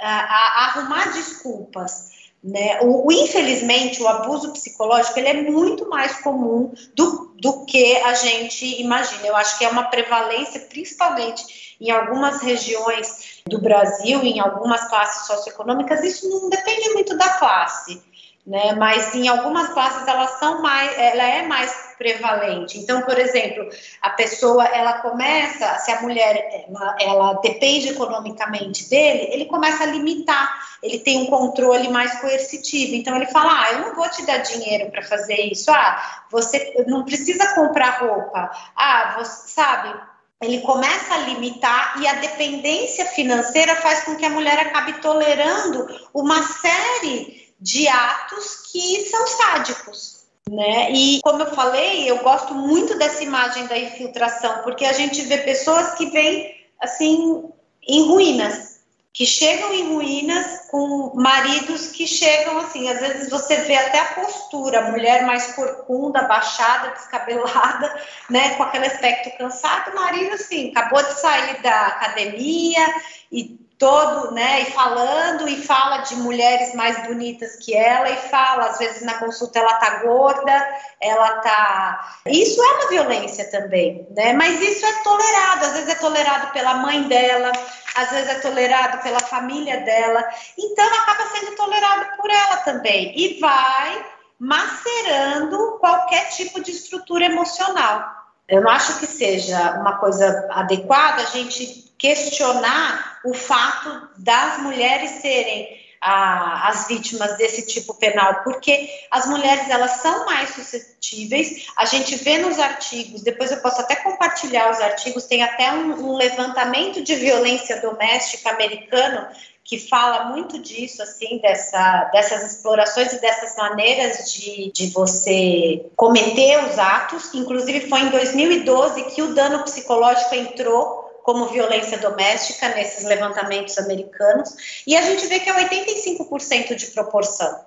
a, a arrumar desculpas né? O, o, infelizmente, o abuso psicológico ele é muito mais comum do, do que a gente imagina. Eu acho que é uma prevalência, principalmente em algumas regiões do Brasil, em algumas classes socioeconômicas, isso não depende muito da classe, né? Mas em algumas classes elas são mais, ela é mais prevalente. Então, por exemplo, a pessoa ela começa, se a mulher ela, ela depende economicamente dele, ele começa a limitar, ele tem um controle mais coercitivo. Então ele fala: "Ah, eu não vou te dar dinheiro para fazer isso. Ah, você não precisa comprar roupa. Ah, você sabe, ele começa a limitar e a dependência financeira faz com que a mulher acabe tolerando uma série de atos que são sádicos. Né? E como eu falei, eu gosto muito dessa imagem da infiltração, porque a gente vê pessoas que vêm assim em ruínas, que chegam em ruínas com maridos que chegam assim, às vezes você vê até a postura, mulher mais corcunda, baixada, descabelada, né, com aquele aspecto cansado, o marido assim, acabou de sair da academia e todo, né, e falando e fala de mulheres mais bonitas que ela e fala, às vezes na consulta ela tá gorda, ela tá, isso é uma violência também, né? Mas isso é tolerado, às vezes é tolerado pela mãe dela, às vezes é tolerado pela família dela, então acaba sendo tolerado por ela também e vai macerando qualquer tipo de estrutura emocional. Eu não acho que seja uma coisa adequada a gente questionar o fato das mulheres serem a, as vítimas desse tipo penal, porque as mulheres elas são mais suscetíveis. A gente vê nos artigos, depois eu posso até compartilhar os artigos, tem até um, um levantamento de violência doméstica americano que fala muito disso, assim, dessa, dessas explorações e dessas maneiras de, de você cometer os atos. Inclusive, foi em 2012 que o dano psicológico entrou como violência doméstica nesses levantamentos americanos, e a gente vê que é 85% de proporção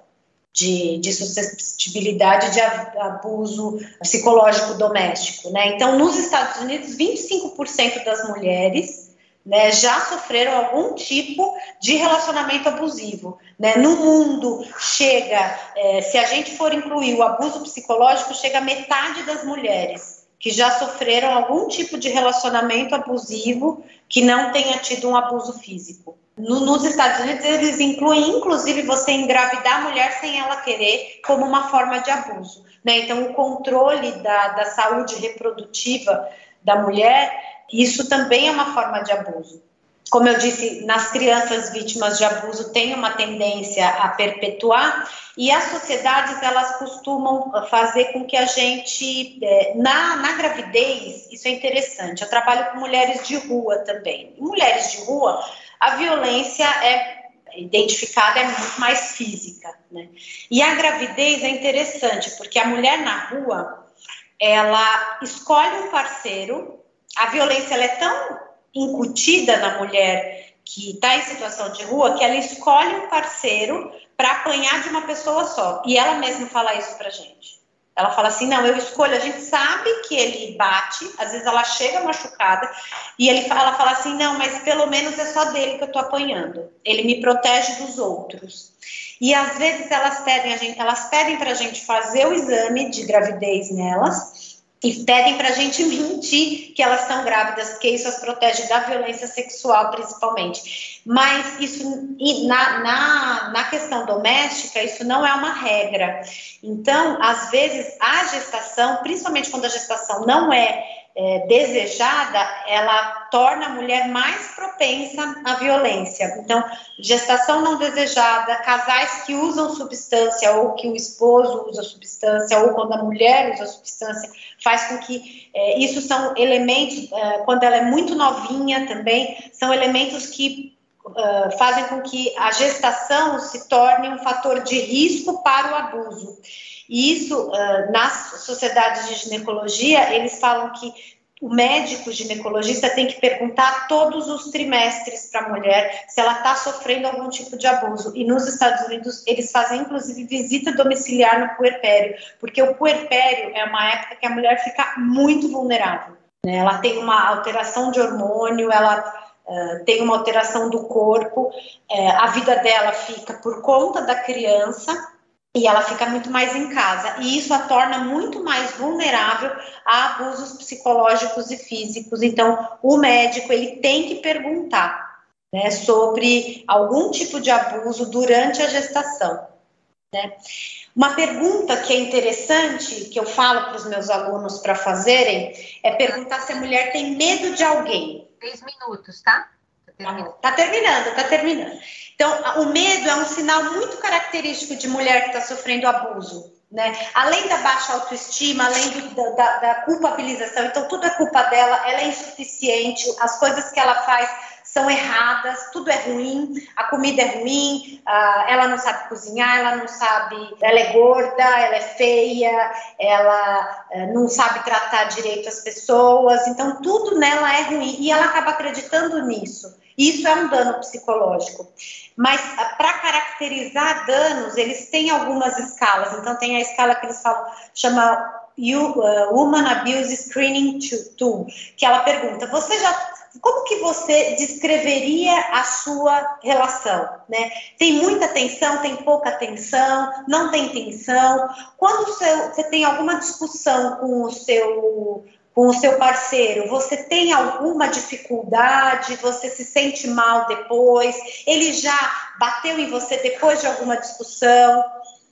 de, de, suscetibilidade de abuso psicológico doméstico. Né? Então, nos Estados Unidos, 25% das mulheres né, já sofreram algum tipo de relacionamento abusivo. Né? No mundo, chega, é, se a gente for incluir o abuso psicológico, chega metade das mulheres que já sofreram algum tipo de relacionamento abusivo que não tenha tido um abuso físico. No, nos Estados Unidos, eles incluem, inclusive, você engravidar a mulher sem ela querer, como uma forma de abuso. Né? Então, o controle da, da saúde reprodutiva da mulher, isso também é uma forma de abuso como eu disse, nas crianças vítimas de abuso tem uma tendência a perpetuar e as sociedades elas costumam fazer com que a gente é, na, na gravidez isso é interessante. Eu trabalho com mulheres de rua também. Mulheres de rua a violência é identificada é muito mais física, né? E a gravidez é interessante porque a mulher na rua ela escolhe um parceiro. A violência é tão incutida na mulher que está em situação de rua que ela escolhe um parceiro para apanhar de uma pessoa só. E ela mesma fala isso para gente. Ela fala assim: não, eu escolho. A gente sabe que ele bate, às vezes ela chega machucada, e ele, ela fala assim: não, mas pelo menos é só dele que eu tô apanhando. Ele me protege dos outros. E às vezes elas pedem a gente, elas pedem para a gente fazer o exame de gravidez nelas e pedem para a gente mentir que elas estão grávidas, porque isso as protege da violência sexual, principalmente. Mas isso, na, na, na questão doméstica, isso não é uma regra. Então, às vezes, a gestação, principalmente quando a gestação não é é, desejada, ela torna a mulher mais propensa à violência. Então, gestação não desejada, casais que usam substância ou que o esposo usa substância ou quando a mulher usa substância, faz com que é, isso são elementos, é, quando ela é muito novinha também, são elementos que uh, fazem com que a gestação se torne um fator de risco para o abuso. E isso, uh, nas sociedades de ginecologia, eles falam que o médico ginecologista tem que perguntar todos os trimestres para a mulher se ela está sofrendo algum tipo de abuso. E nos Estados Unidos, eles fazem inclusive visita domiciliar no puerpério, porque o puerpério é uma época que a mulher fica muito vulnerável. Né? Ela tem uma alteração de hormônio, ela Uh, tem uma alteração do corpo, uh, a vida dela fica por conta da criança e ela fica muito mais em casa. E isso a torna muito mais vulnerável a abusos psicológicos e físicos. Então, o médico ele tem que perguntar né, sobre algum tipo de abuso durante a gestação. Né? Uma pergunta que é interessante, que eu falo para os meus alunos para fazerem, é perguntar se a mulher tem medo de alguém. Três minutos, tá? Tá terminando, tá terminando. Então, o medo é um sinal muito característico de mulher que está sofrendo abuso. né? Além da baixa autoestima, além do, da, da, culpabilização, então tudo é culpa dela, ela é insuficiente, as coisas que ela faz são erradas, tudo é ruim, a comida é ruim, ela não sabe cozinhar, ela não sabe, ela é gorda, ela é feia, ela uh, não sabe tratar direito as pessoas, então tudo nela é ruim e ela acaba acreditando nisso. Isso é um dano psicológico. Mas uh, para caracterizar danos, eles têm algumas escalas. Então tem a escala que eles falam, chama Human Abuse Screening Tool, que ela pergunta: você já como que você descreveria a sua relação, né? Tem muita tensão, tem pouca tensão, não tem tensão. Quando seu, você tem alguma discussão com o seu com o seu parceiro, você tem alguma dificuldade, você se sente mal depois, ele já bateu em você depois de alguma discussão,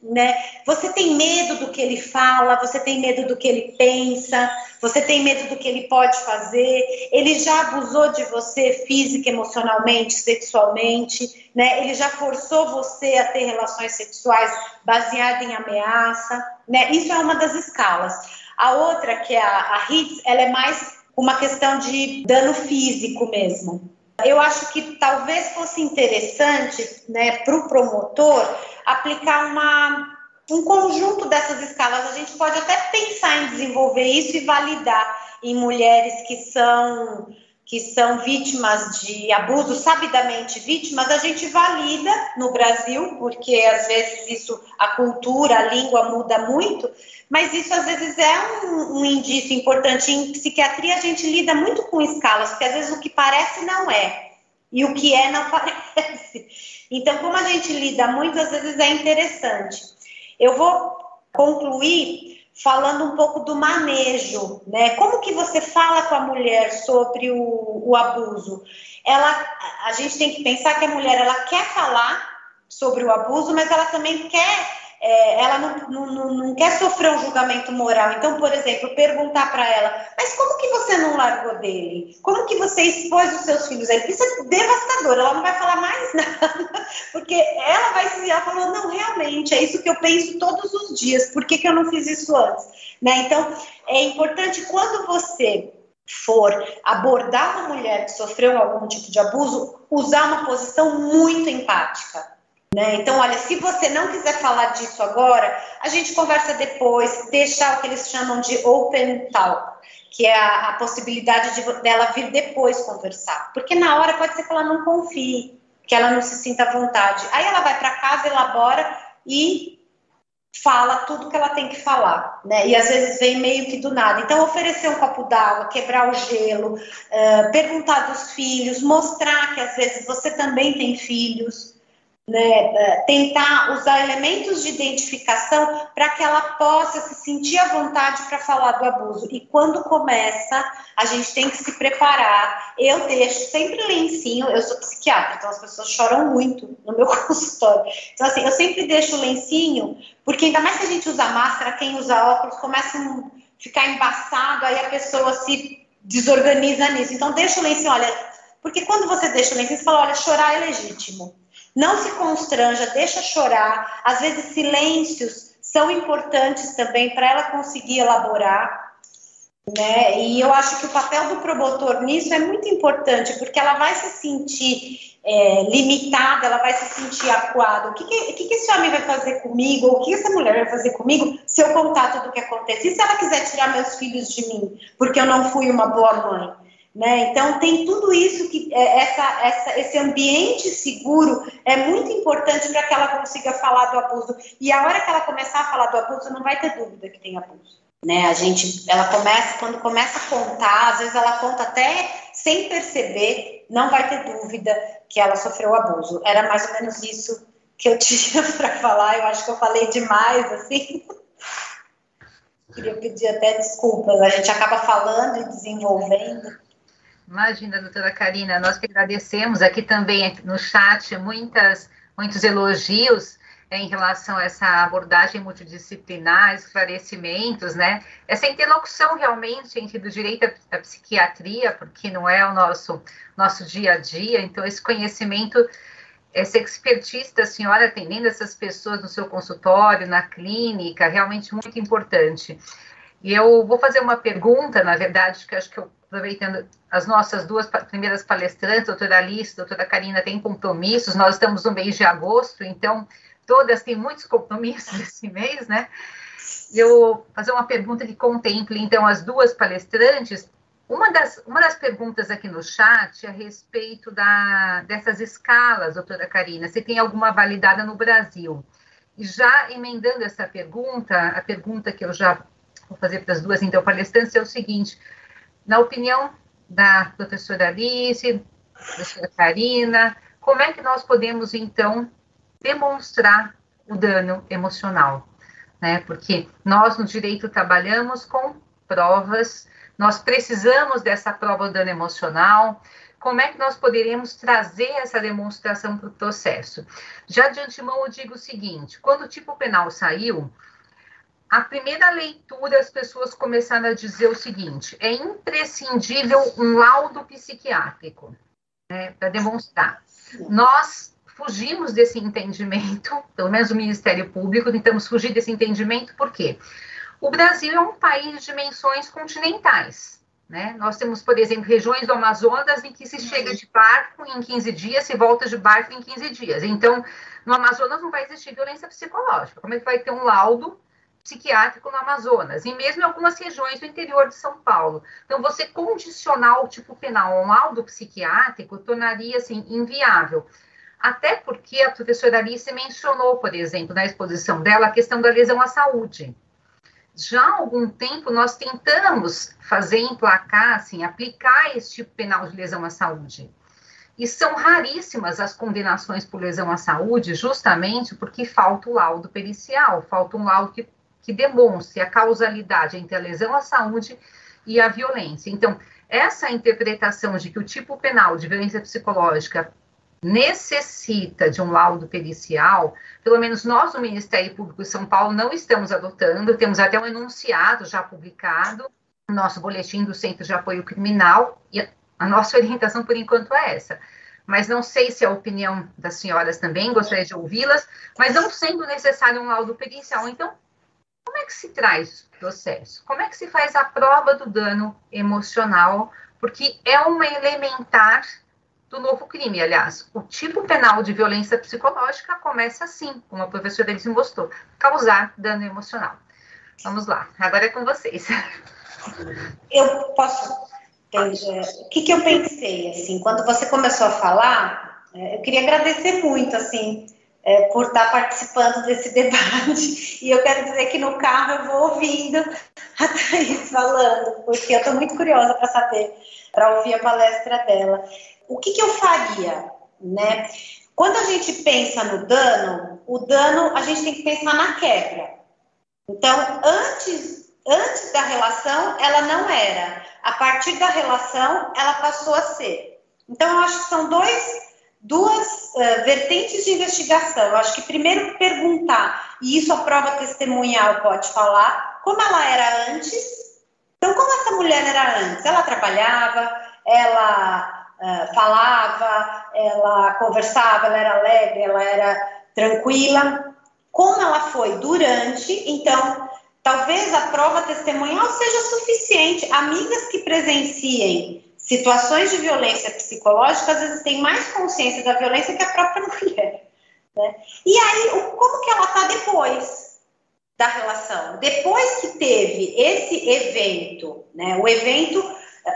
né? Você tem medo do que ele fala, você tem medo do que ele pensa, você tem medo do que ele pode fazer, ele já abusou de você física, emocionalmente, sexualmente, né? Ele já forçou você a ter relações sexuais baseadas em ameaça, né? Isso é uma das escalas. A outra, que é a, a HITS, ela é mais uma questão de dano físico mesmo. Eu acho que talvez fosse interessante, né, para o promotor aplicar uma, um conjunto dessas escalas. A gente pode até pensar em desenvolver isso e validar em mulheres que são que são vítimas de abuso, sabidamente vítimas, a gente valida no Brasil, porque às vezes isso, a cultura, a língua muda muito, mas isso às vezes é um, um indício importante. Em psiquiatria a gente lida muito com escalas, porque às vezes o que parece não é, e o que é não parece. Então, como a gente lida muito, às vezes é interessante. Eu vou concluir falando um pouco do manejo, né? Como que você fala com a mulher sobre o, o abuso? Ela, a gente tem que pensar que a mulher ela quer falar sobre o abuso, mas ela também quer é, ela não, não, não, quer sofrer um julgamento moral. Então, por exemplo, perguntar para ela, mas como que você não largou dele? Como que você expôs os seus filhos a? Isso é devastador, ela não vai falar mais nada, porque ela vai se ela falou, não, realmente, é isso que eu penso todos os dias, por que, que eu não fiz isso antes? Né? Então, é importante quando você for abordar uma mulher que sofreu algum tipo de abuso, usar uma posição muito empática né? Então, olha, se você não quiser falar disso agora, a gente conversa depois, deixar o que eles chamam de open talk, que é a, a possibilidade de, dela vir depois conversar. Porque na hora pode ser que ela não confie, que ela não se sinta à vontade. Aí ela vai para casa, elabora e fala tudo que ela tem que falar, né? E às vezes vem meio que do nada. Então, oferecer um copo d'água, quebrar o gelo, uh, perguntar dos filhos, mostrar que às vezes você também tem filhos, né, é, tentar usar elementos de identificação para que ela possa se sentir à vontade para falar do abuso. E quando começa, a gente tem que se preparar. Eu deixo sempre lencinho, eu sou psiquiatra, então as pessoas choram muito no meu consultório. Então, assim, eu sempre deixo o lencinho, porque ainda mais que a gente usa máscara, quem usa óculos começa a ficar embaçado, aí a pessoa se desorganiza nisso. Então, deixa o lencinho, olha, porque quando você deixa o lencinho, você fala, olha, chorar é legítimo. Não se constranja, deixa chorar. Às vezes, silêncios são importantes também para ela conseguir elaborar. Né? E eu acho que o papel do promotor nisso é muito importante, porque ela vai se sentir é, limitada, ela vai se sentir acuada. O que, que, que, esse homem vai fazer comigo? O que essa mulher vai fazer comigo se eu contar tudo o que acontece? E se ela quiser tirar meus filhos de mim, porque eu não fui uma boa mãe? Né? Então, tem tudo isso que é, essa, essa, esse ambiente seguro é muito importante para que ela consiga falar do abuso. E a hora que ela começar a falar do abuso, não vai ter dúvida que tem abuso. Né? A gente, ela começa, quando começa a contar, às vezes ela conta até sem perceber, não vai ter dúvida que ela sofreu abuso. Era mais ou menos isso que eu tinha para falar. Eu acho que eu falei demais, assim. Queria pedir até desculpas. A gente acaba falando e desenvolvendo. Imagina, doutora Karina, nós que agradecemos aqui também no chat muitas, muitos elogios em relação a essa abordagem multidisciplinar, esclarecimentos, né? Essa interlocução realmente entre o direito à psiquiatria, porque não é o nosso, nosso dia a dia, então esse conhecimento essa expertise da senhora atendendo essas pessoas no seu consultório, na clínica, realmente muito importante. E eu vou fazer uma pergunta, na verdade, que acho que eu, aproveitando as nossas duas primeiras palestrantes, doutora Alice, doutora Karina, têm compromissos, nós estamos no mês de agosto, então todas têm muitos compromissos esse mês, né? Eu fazer uma pergunta que contemple, então, as duas palestrantes, uma das, uma das perguntas aqui no chat é a respeito da, dessas escalas, doutora Karina, se tem alguma validada no Brasil. E já emendando essa pergunta, a pergunta que eu já vou fazer para as duas, então, palestrantes, é o seguinte: na opinião da professora Alice, professora Karina, como é que nós podemos, então, demonstrar o dano emocional? Né? Porque nós, no direito, trabalhamos com provas nós precisamos dessa prova do dano emocional. Como é que nós poderemos trazer essa demonstração para o processo? Já de antemão, eu digo o seguinte: quando o tipo penal saiu, a primeira leitura as pessoas começaram a dizer o seguinte: é imprescindível um laudo psiquiátrico né, para demonstrar. Nós fugimos desse entendimento, pelo menos o Ministério Público, tentamos fugir desse entendimento, por quê? O Brasil é um país de dimensões continentais. Né? Nós temos, por exemplo, regiões do Amazonas em que se chega de barco em 15 dias, se volta de barco em 15 dias. Então, no Amazonas não vai existir violência psicológica. Como é que vai ter um laudo psiquiátrico no Amazonas? E mesmo em algumas regiões do interior de São Paulo. Então, você condicionar o tipo penal a um laudo psiquiátrico tornaria, assim, inviável. Até porque a professora Alice mencionou, por exemplo, na exposição dela, a questão da lesão à saúde já há algum tempo nós tentamos fazer emplacar, assim, aplicar esse tipo penal de lesão à saúde. E são raríssimas as condenações por lesão à saúde, justamente porque falta o laudo pericial, falta um laudo que, que demonstre a causalidade entre a lesão à saúde e a violência. Então, essa interpretação de que o tipo penal de violência psicológica necessita de um laudo pericial, pelo menos nós no Ministério Público de São Paulo não estamos adotando, temos até um enunciado já publicado, no nosso boletim do Centro de Apoio Criminal, e a nossa orientação por enquanto é essa. Mas não sei se é a opinião das senhoras também, gostaria de ouvi-las, mas não sendo necessário um laudo pericial, então, é que se traz o processo? Como é que se faz a prova do dano emocional? Porque é uma elementar do novo crime. Aliás, o tipo penal de violência psicológica começa assim, como a professora Elise mostrou, causar dano emocional. Vamos lá, agora é com vocês. Eu posso. O que, que eu pensei, assim, quando você começou a falar, é, eu queria agradecer muito, assim, é, por estar participando desse debate. E eu quero dizer que no carro eu vou ouvindo a Thaís falando, porque eu estou muito curiosa para saber, para ouvir a palestra dela o que, que eu faria, né? Quando a gente pensa no dano, o dano a gente tem que pensar na quebra. Então, antes, antes da relação, ela não era. A partir da relação, ela passou a ser. Então, eu acho que são dois, duas uh, vertentes de investigação. Acho que primeiro perguntar, e isso a prova testemunhal pode falar, como ela era antes. Então, como essa mulher era antes? Ela trabalhava, ela uh, falava, ela conversava, ela era alegre, ela era tranquila. Como ela foi durante, então, talvez a prova testemunhal seja suficiente. Amigas que presenciem situações de violência psicológica, às vezes têm mais consciência da violência que a própria mulher. Né? E aí, como que ela está depois? da relação. Depois que teve esse evento, né, o evento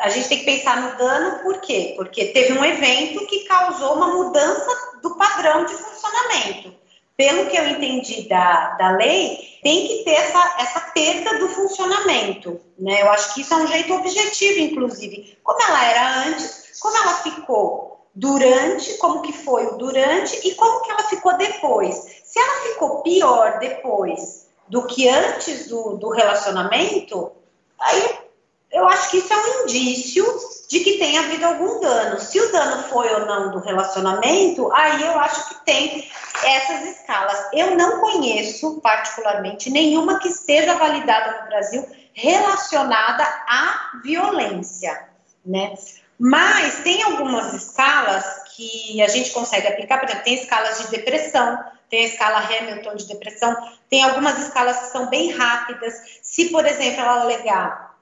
a gente tem que pensar no dano, por quê? Porque teve um evento que causou uma mudança do padrão de funcionamento. Pelo que eu entendi da, da lei, tem que ter essa, essa perda do funcionamento. Né? Eu acho que isso é um jeito objetivo, inclusive. Como ela era antes, como ela ficou durante, como que foi o durante e como que ela ficou depois. Se ela ficou pior depois do que antes do, do relacionamento, aí eu acho que isso é um indício de que tem havido algum dano. Se o dano foi ou não do relacionamento, aí eu acho que tem essas escalas. Eu não conheço, particularmente, nenhuma que esteja validada no Brasil relacionada à violência, né? Mas tem algumas escalas que a gente consegue aplicar, por exemplo, tem escalas de depressão, tem a escala Hamilton de depressão, tem algumas escalas que são bem rápidas. Se, por exemplo, ela alegar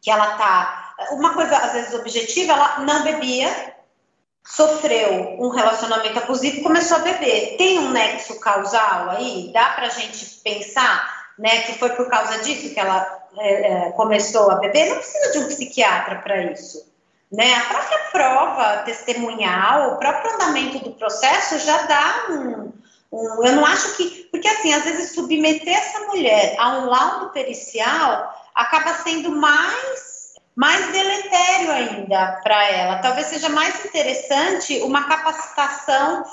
que ela tá. Uma coisa, às vezes, objetiva, ela não bebia, sofreu um relacionamento abusivo começou a beber. Tem um nexo causal aí? Dá para a gente pensar né, que foi por causa disso que ela é, é, começou a beber? Não precisa de um psiquiatra para isso. Né? A própria prova testemunhal, o próprio andamento do processo já dá um, um. Eu não acho que. Porque, assim, às vezes, submeter essa mulher a um laudo pericial acaba sendo mais mais deletério ainda para ela. Talvez seja mais interessante uma capacitação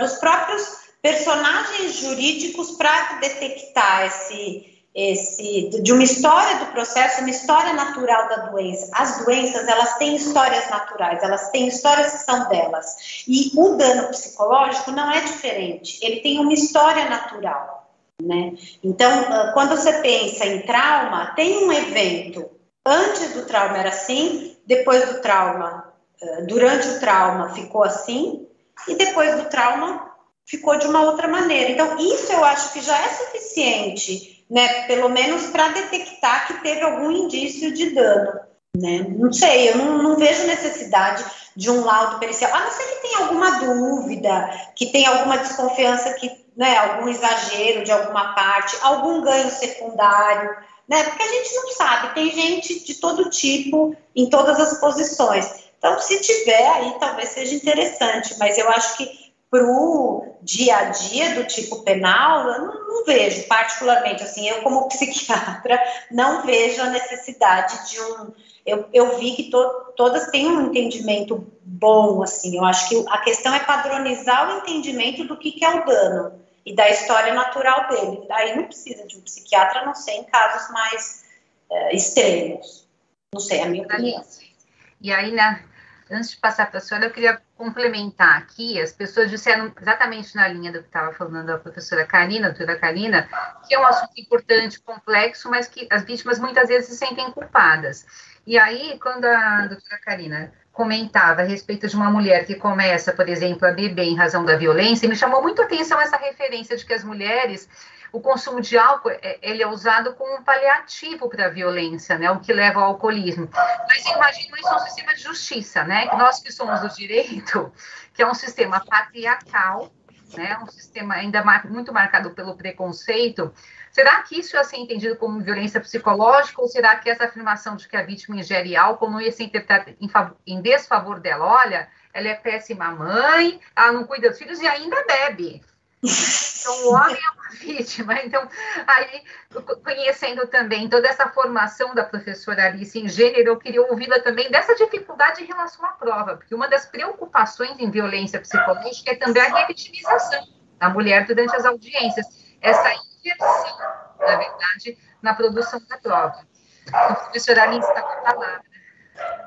dos próprios personagens jurídicos para detectar esse esse de uma história do processo, uma história natural da doença. As doenças, elas têm histórias naturais, elas têm histórias que são delas. E o dano psicológico não é diferente. Ele tem uma história natural, né? Então, ah, quando você pensa em trauma, tem um evento Antes do trauma era assim, depois do trauma, eh, durante o trauma ficou assim, e depois do trauma ficou de uma outra maneira. Então, isso eu acho que já é suficiente, né? Pelo menos para detectar que teve algum indício de dano. Né? Não sei, eu não, não, vejo necessidade de um laudo pericial, a não ser que tenha alguma dúvida, que tenha alguma desconfiança, que, né, algum exagero de alguma parte, algum ganho secundário né? Porque a gente não sabe, tem gente de todo tipo, em todas as posições. Então, se tiver aí, talvez seja interessante, mas eu acho que para o dia a dia do tipo penal, eu não, não, vejo, particularmente, assim, eu como psiquiatra, não vejo a necessidade de um. Eu, eu vi que to, todas têm um entendimento bom, assim, eu acho que a questão é padronizar o entendimento do que, que é o dano e da história natural dele. Aí não precisa de um psiquiatra, a não ser em casos mais uh, extremos. Não sei, a minha opinião. E aí, né, antes de passar para a senhora, eu queria complementar aqui, as pessoas disseram exatamente na linha do que estava falando a professora Karina, a doutora Karina, que é um assunto importante, complexo, mas que as vítimas muitas vezes se sentem culpadas. E aí, quando a doutora Karina comentava a respeito de uma mulher que começa, por exemplo, a beber em razão da violência, me chamou muito a atenção essa referência de que as mulheres, o consumo de álcool, é, ele é usado como um paliativo para a violência, né, o que leva ao alcoolismo. Mas imagina isso um sistema de justiça, né, nós que somos do direito, que é um sistema patriarcal, né, um sistema ainda muito marcado pelo preconceito, Será que isso ia ser entendido como violência psicológica ou será que essa afirmação de que a vítima ingere álcool não ia ser interpretada em, em desfavor dela? Olha, ela é péssima mãe, ela não cuida dos filhos e ainda bebe. Então, o homem é uma vítima. Então, aí, conhecendo também toda essa formação da professora Alice em gênero, eu queria ouvi-la também dessa dificuldade em relação à prova, porque uma das preocupações em violência psicológica é também a revitimização da mulher durante as audiências. Essa na verdade, na produção da prova. Então, professora Alice está com a palavra.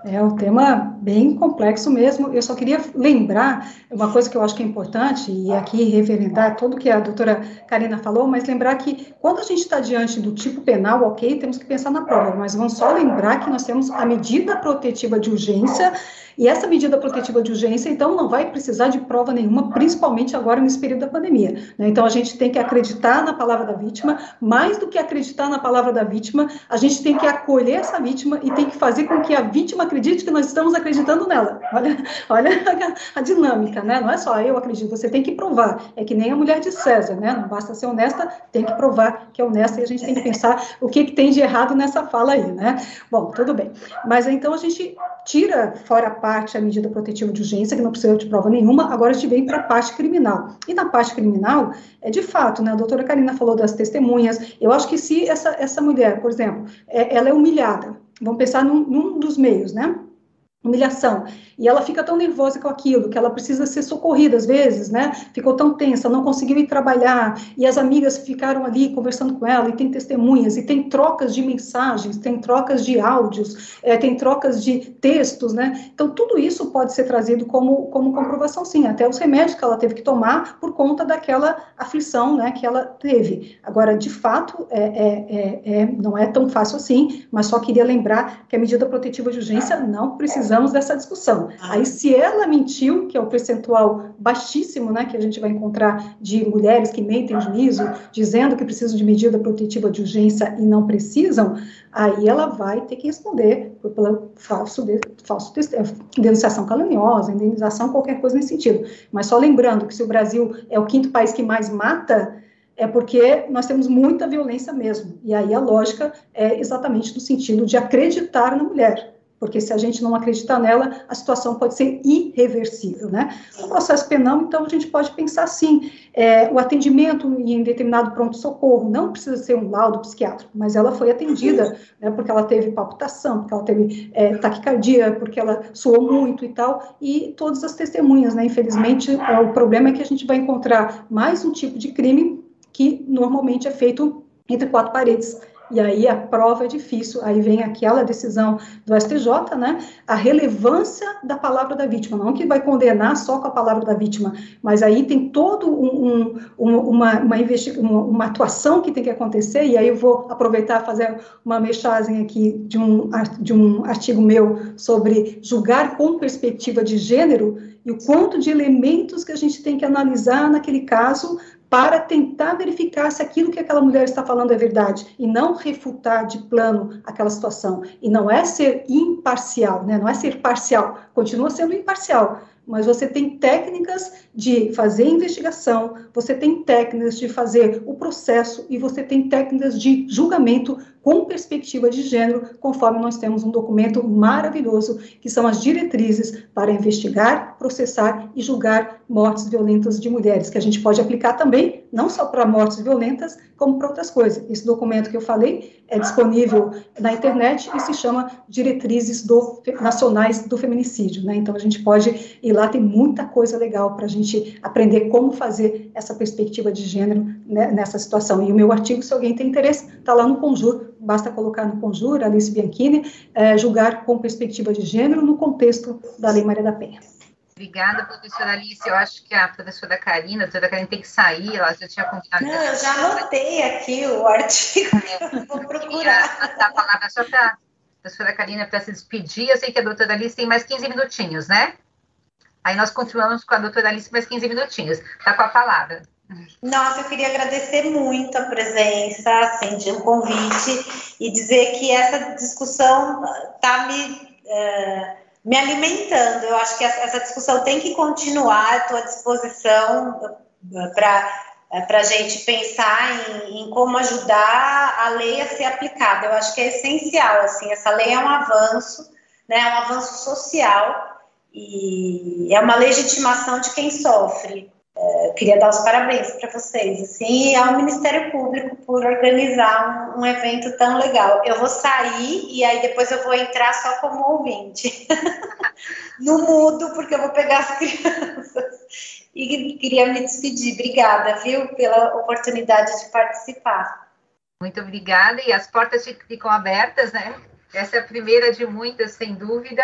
É um tema bem complexo mesmo. Eu só queria lembrar uma coisa que eu acho que é importante, e aqui referendar tudo que a doutora Karina falou, mas lembrar que quando a gente está diante do tipo penal, ok, temos que pensar na prova, mas vamos só lembrar que nós temos a medida protetiva de urgência e essa medida protetiva de urgência, então, não vai precisar de prova nenhuma, principalmente agora nesse período da pandemia. Né? Então, a gente tem que acreditar na palavra da vítima, mais do que acreditar na palavra da vítima, a gente tem que acolher essa vítima e tem que fazer com que a vítima acredite que nós estamos acreditando nela. Olha, olha a, a dinâmica, né? Não é só eu acredito, você tem que provar. É que nem a mulher de César, né? Não basta ser honesta, tem que provar que é honesta e a gente tem que pensar o que, que tem de errado nessa fala aí, né? Bom, tudo bem. Mas então a gente tira fora a parte a medida protetiva de urgência, que não precisa de prova nenhuma, agora a gente vem para a parte criminal. E na parte criminal, é de fato, né, a doutora Karina falou das testemunhas, eu acho que se essa, essa mulher, por exemplo, é, ela é humilhada, vamos pensar num, num dos meios, né, humilhação. E ela fica tão nervosa com aquilo que ela precisa ser socorrida às vezes, né? Ficou tão tensa, não conseguiu ir trabalhar e as amigas ficaram ali conversando com ela e tem testemunhas e tem trocas de mensagens, tem trocas de áudios, é, tem trocas de textos, né? Então tudo isso pode ser trazido como como comprovação, sim. Até os remédios que ela teve que tomar por conta daquela aflição, né? Que ela teve. Agora, de fato, é, é, é, é não é tão fácil assim. Mas só queria lembrar que a medida protetiva de urgência não precisa precisamos dessa discussão. Ah. Aí, se ela mentiu, que é o percentual baixíssimo, né, que a gente vai encontrar de mulheres que mentem juízo, dizendo que precisam de medida protetiva de urgência e não precisam, aí ela vai ter que responder pela falso, de, falso é, denunciação caluniosa, indenização, qualquer coisa nesse sentido. Mas só lembrando que se o Brasil é o quinto país que mais mata, é porque nós temos muita violência mesmo. E aí a lógica é exatamente no sentido de acreditar na mulher. Porque se a gente não acreditar nela, a situação pode ser irreversível, né? No processo penal, então, a gente pode pensar assim, é, o atendimento em determinado pronto-socorro não precisa ser um laudo psiquiátrico, mas ela foi atendida, né, porque ela teve palpitação, porque ela teve é, taquicardia, porque ela suou muito e tal, e todas as testemunhas, né? Infelizmente, é, o problema é que a gente vai encontrar mais um tipo de crime que normalmente é feito entre quatro paredes. E aí a prova é difícil, aí vem aquela decisão do STJ, né? A relevância da palavra da vítima, não que vai condenar só com a palavra da vítima, mas aí tem todo um, um, uma, uma, uma, uma atuação que tem que acontecer, e aí eu vou aproveitar fazer uma mexagem aqui de um, de um artigo meu sobre julgar com perspectiva de gênero, e o quanto de elementos que a gente tem que analisar naquele caso para tentar verificar se aquilo que aquela mulher está falando é verdade e não refutar de plano aquela situação. E não é ser imparcial, né? não é ser parcial, continua sendo imparcial, mas você tem técnicas de fazer investigação, você tem técnicas de fazer o processo e você tem técnicas de julgamento com perspectiva de gênero, conforme nós temos um documento maravilhoso, que são as diretrizes para investigar, processar e julgar mortes violentas de mulheres, que a gente pode aplicar também, não só para mortes violentas, como para outras coisas. Esse documento que eu falei é disponível na internet e se chama Diretrizes do, Nacionais do Feminicídio, né? Então a gente pode ir lá, tem muita coisa legal para a gente aprender como fazer essa perspectiva de gênero né, nessa situação. E o meu artigo, se alguém tem interesse, está lá no Conjur, basta colocar no Conjur, Alice Bianchini, é, julgar com perspectiva de gênero no contexto da Lei Maria da Penha. Obrigada, professora Alice. Eu acho que a professora Karina, a professora Karina tem que sair, ela já tinha combinado. Não, eu já anotei aqui o artigo, é, vou procurar. Passar a palavra só para a professora Karina para se despedir. Eu sei que a doutora Alice tem mais 15 minutinhos, né? Aí nós continuamos com a doutora Alice mais 15 minutinhos. Está com a palavra. Nossa, eu queria agradecer muito a presença, assim, de um convite e dizer que essa discussão está me, uh, me alimentando. Eu acho que essa discussão tem que continuar, estou à disposição eh, para para a gente pensar em, em, como ajudar a lei a ser aplicada. Eu acho que é essencial, assim, essa lei é um avanço, né, é um avanço social e é uma legitimação de quem sofre. É, queria dar os parabéns para vocês, assim, e ao Ministério Público por organizar um, um, evento tão legal. Eu vou sair e aí depois eu vou entrar só como ouvinte, no mudo, porque eu vou pegar as crianças. E queria me despedir. Obrigada, viu, pela oportunidade de participar. Muito obrigada, e as portas ficam abertas, né? Essa é a primeira de muitas, sem dúvida.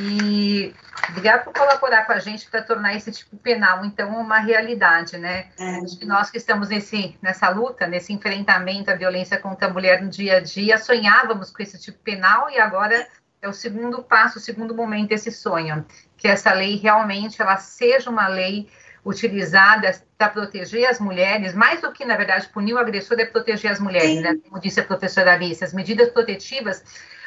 E obrigado por colaborar com a gente para tornar esse tipo penal, então, uma realidade, né? É. Acho que nós que estamos nesse, nessa luta, nesse enfrentamento à violência contra a mulher no dia a dia, sonhávamos com esse tipo penal e agora é o segundo passo, o segundo momento desse sonho, que essa lei realmente ela seja uma lei utilizada para proteger as mulheres, mais do que, na verdade, punir o agressor é proteger as mulheres, né? Como disse a professora Alice, as medidas protetivas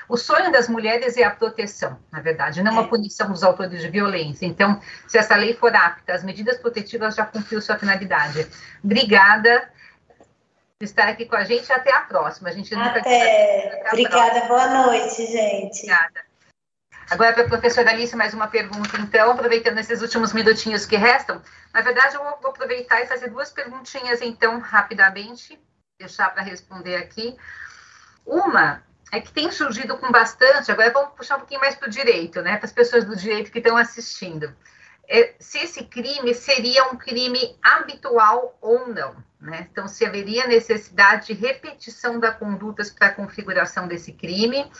o sonho das mulheres é a proteção, na verdade, não a é. punição dos autores de violência. Então, se essa lei for apta, as medidas protetivas já cumpriu sua finalidade. Obrigada por estar aqui com a gente. Até a próxima. A gente nunca Até. Obrigada. Próxima. Boa noite, gente. Obrigada. Agora, para a professora Alice, mais uma pergunta, então, aproveitando esses últimos minutinhos que restam. Na verdade, eu vou aproveitar e fazer duas perguntinhas, então, rapidamente, deixar para responder aqui. Uma é que tem surgido com bastante, agora vamos puxar um pouquinho mais para o direito, né, para as pessoas do direito que estão assistindo. É, se esse crime seria um crime habitual ou não, né? Então, se haveria necessidade de repetição da condutas para a configuração desse crime.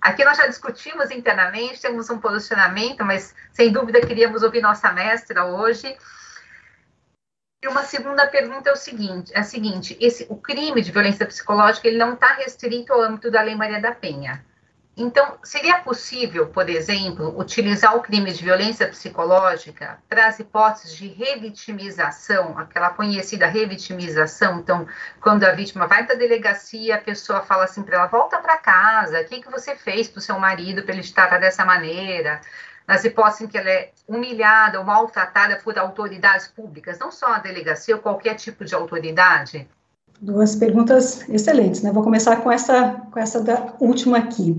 Aqui nós já discutimos internamente, temos um posicionamento, mas sem dúvida queríamos ouvir nossa mestra hoje. E uma segunda pergunta é o seguinte, é a seguinte, esse, o crime de violência psicológica ele não está restrito ao âmbito da Lei Maria da Penha. Então, seria possível, por exemplo, utilizar o crime de violência psicológica para as hipóteses de revitimização, aquela conhecida revitimização? Então, quando a vítima vai para a delegacia, a pessoa fala assim para ela: volta para casa, o que, que você fez para o seu marido para ele te tratar dessa maneira? Nas hipóteses em que ela é humilhada ou maltratada por autoridades públicas, não só a delegacia ou qualquer tipo de autoridade? Duas perguntas excelentes, né? Vou começar com essa, com essa da última aqui.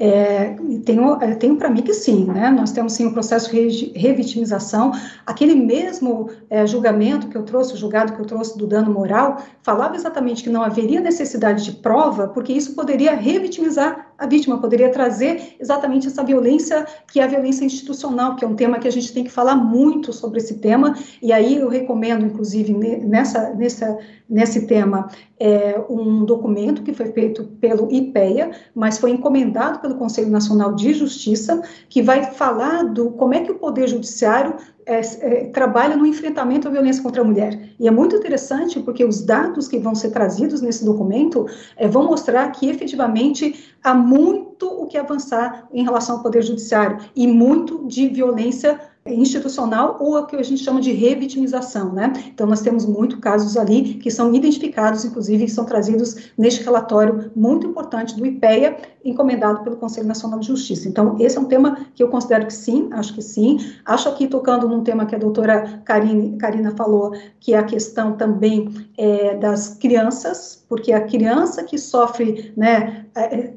É, tenho, tenho para mim que sim, né? Nós temos sim um processo de revitimização. Aquele mesmo é, julgamento que eu trouxe, o julgado que eu trouxe do dano moral, falava exatamente que não haveria necessidade de prova, porque isso poderia revitimizar a vítima, poderia trazer exatamente essa violência, que é a violência institucional, que é um tema que a gente tem que falar muito sobre esse tema. E aí eu recomendo, inclusive, nessa, nessa, nesse tema, é, um documento que foi feito pelo IPEA, mas foi encomendado pelo Conselho Nacional de Justiça, que vai falar do como é que o Poder Judiciário é, é, trabalha no enfrentamento à violência contra a mulher. E é muito interessante porque os dados que vão ser trazidos nesse documento é, vão mostrar que efetivamente há muito o que avançar em relação ao Poder Judiciário e muito de violência institucional ou o que a gente chama de revitimização, né? Então, nós temos muitos casos ali que são identificados, inclusive, e são trazidos neste relatório muito importante do IPEA, encomendado pelo Conselho Nacional de Justiça. Então, esse é um tema que eu considero que sim, acho que sim. Acho aqui, tocando num tema que a doutora Karine, Karina falou, que é a questão também é, das crianças, porque a criança que sofre, né,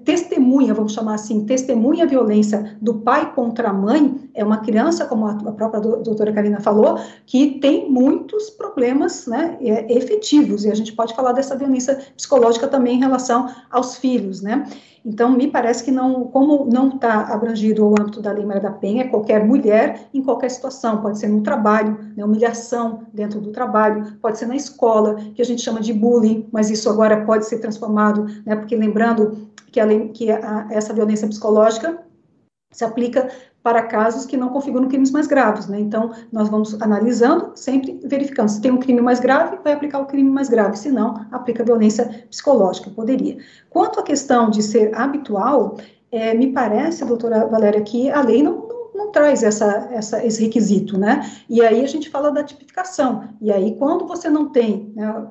testemunha, vamos chamar assim, testemunha a violência do pai contra a mãe, é uma criança, como a, própria doutora Karina falou, que tem muitos problemas né, é, efetivos, e a gente pode falar dessa violência psicológica também em relação aos filhos, né? Então, me parece que não, como não está abrangido o âmbito da Lei Maria da Penha, qualquer mulher, em qualquer situação, pode ser no trabalho, né, humilhação dentro do trabalho, pode ser na escola, que a gente chama de bullying, mas isso agora pode ser transformado, né, porque lembrando que, que a, essa violência psicológica se aplica para casos que não configuram crimes mais graves, né? Então, nós vamos analisando, sempre verificando. Se tem um crime mais grave, vai aplicar o crime mais grave, se não, aplica violência psicológica, poderia. Quanto à questão de ser habitual, é, me parece, doutora Valéria, que a lei não, não traz essa, essa, esse requisito, né? E aí a gente fala da tipificação. E aí, quando você não tem né,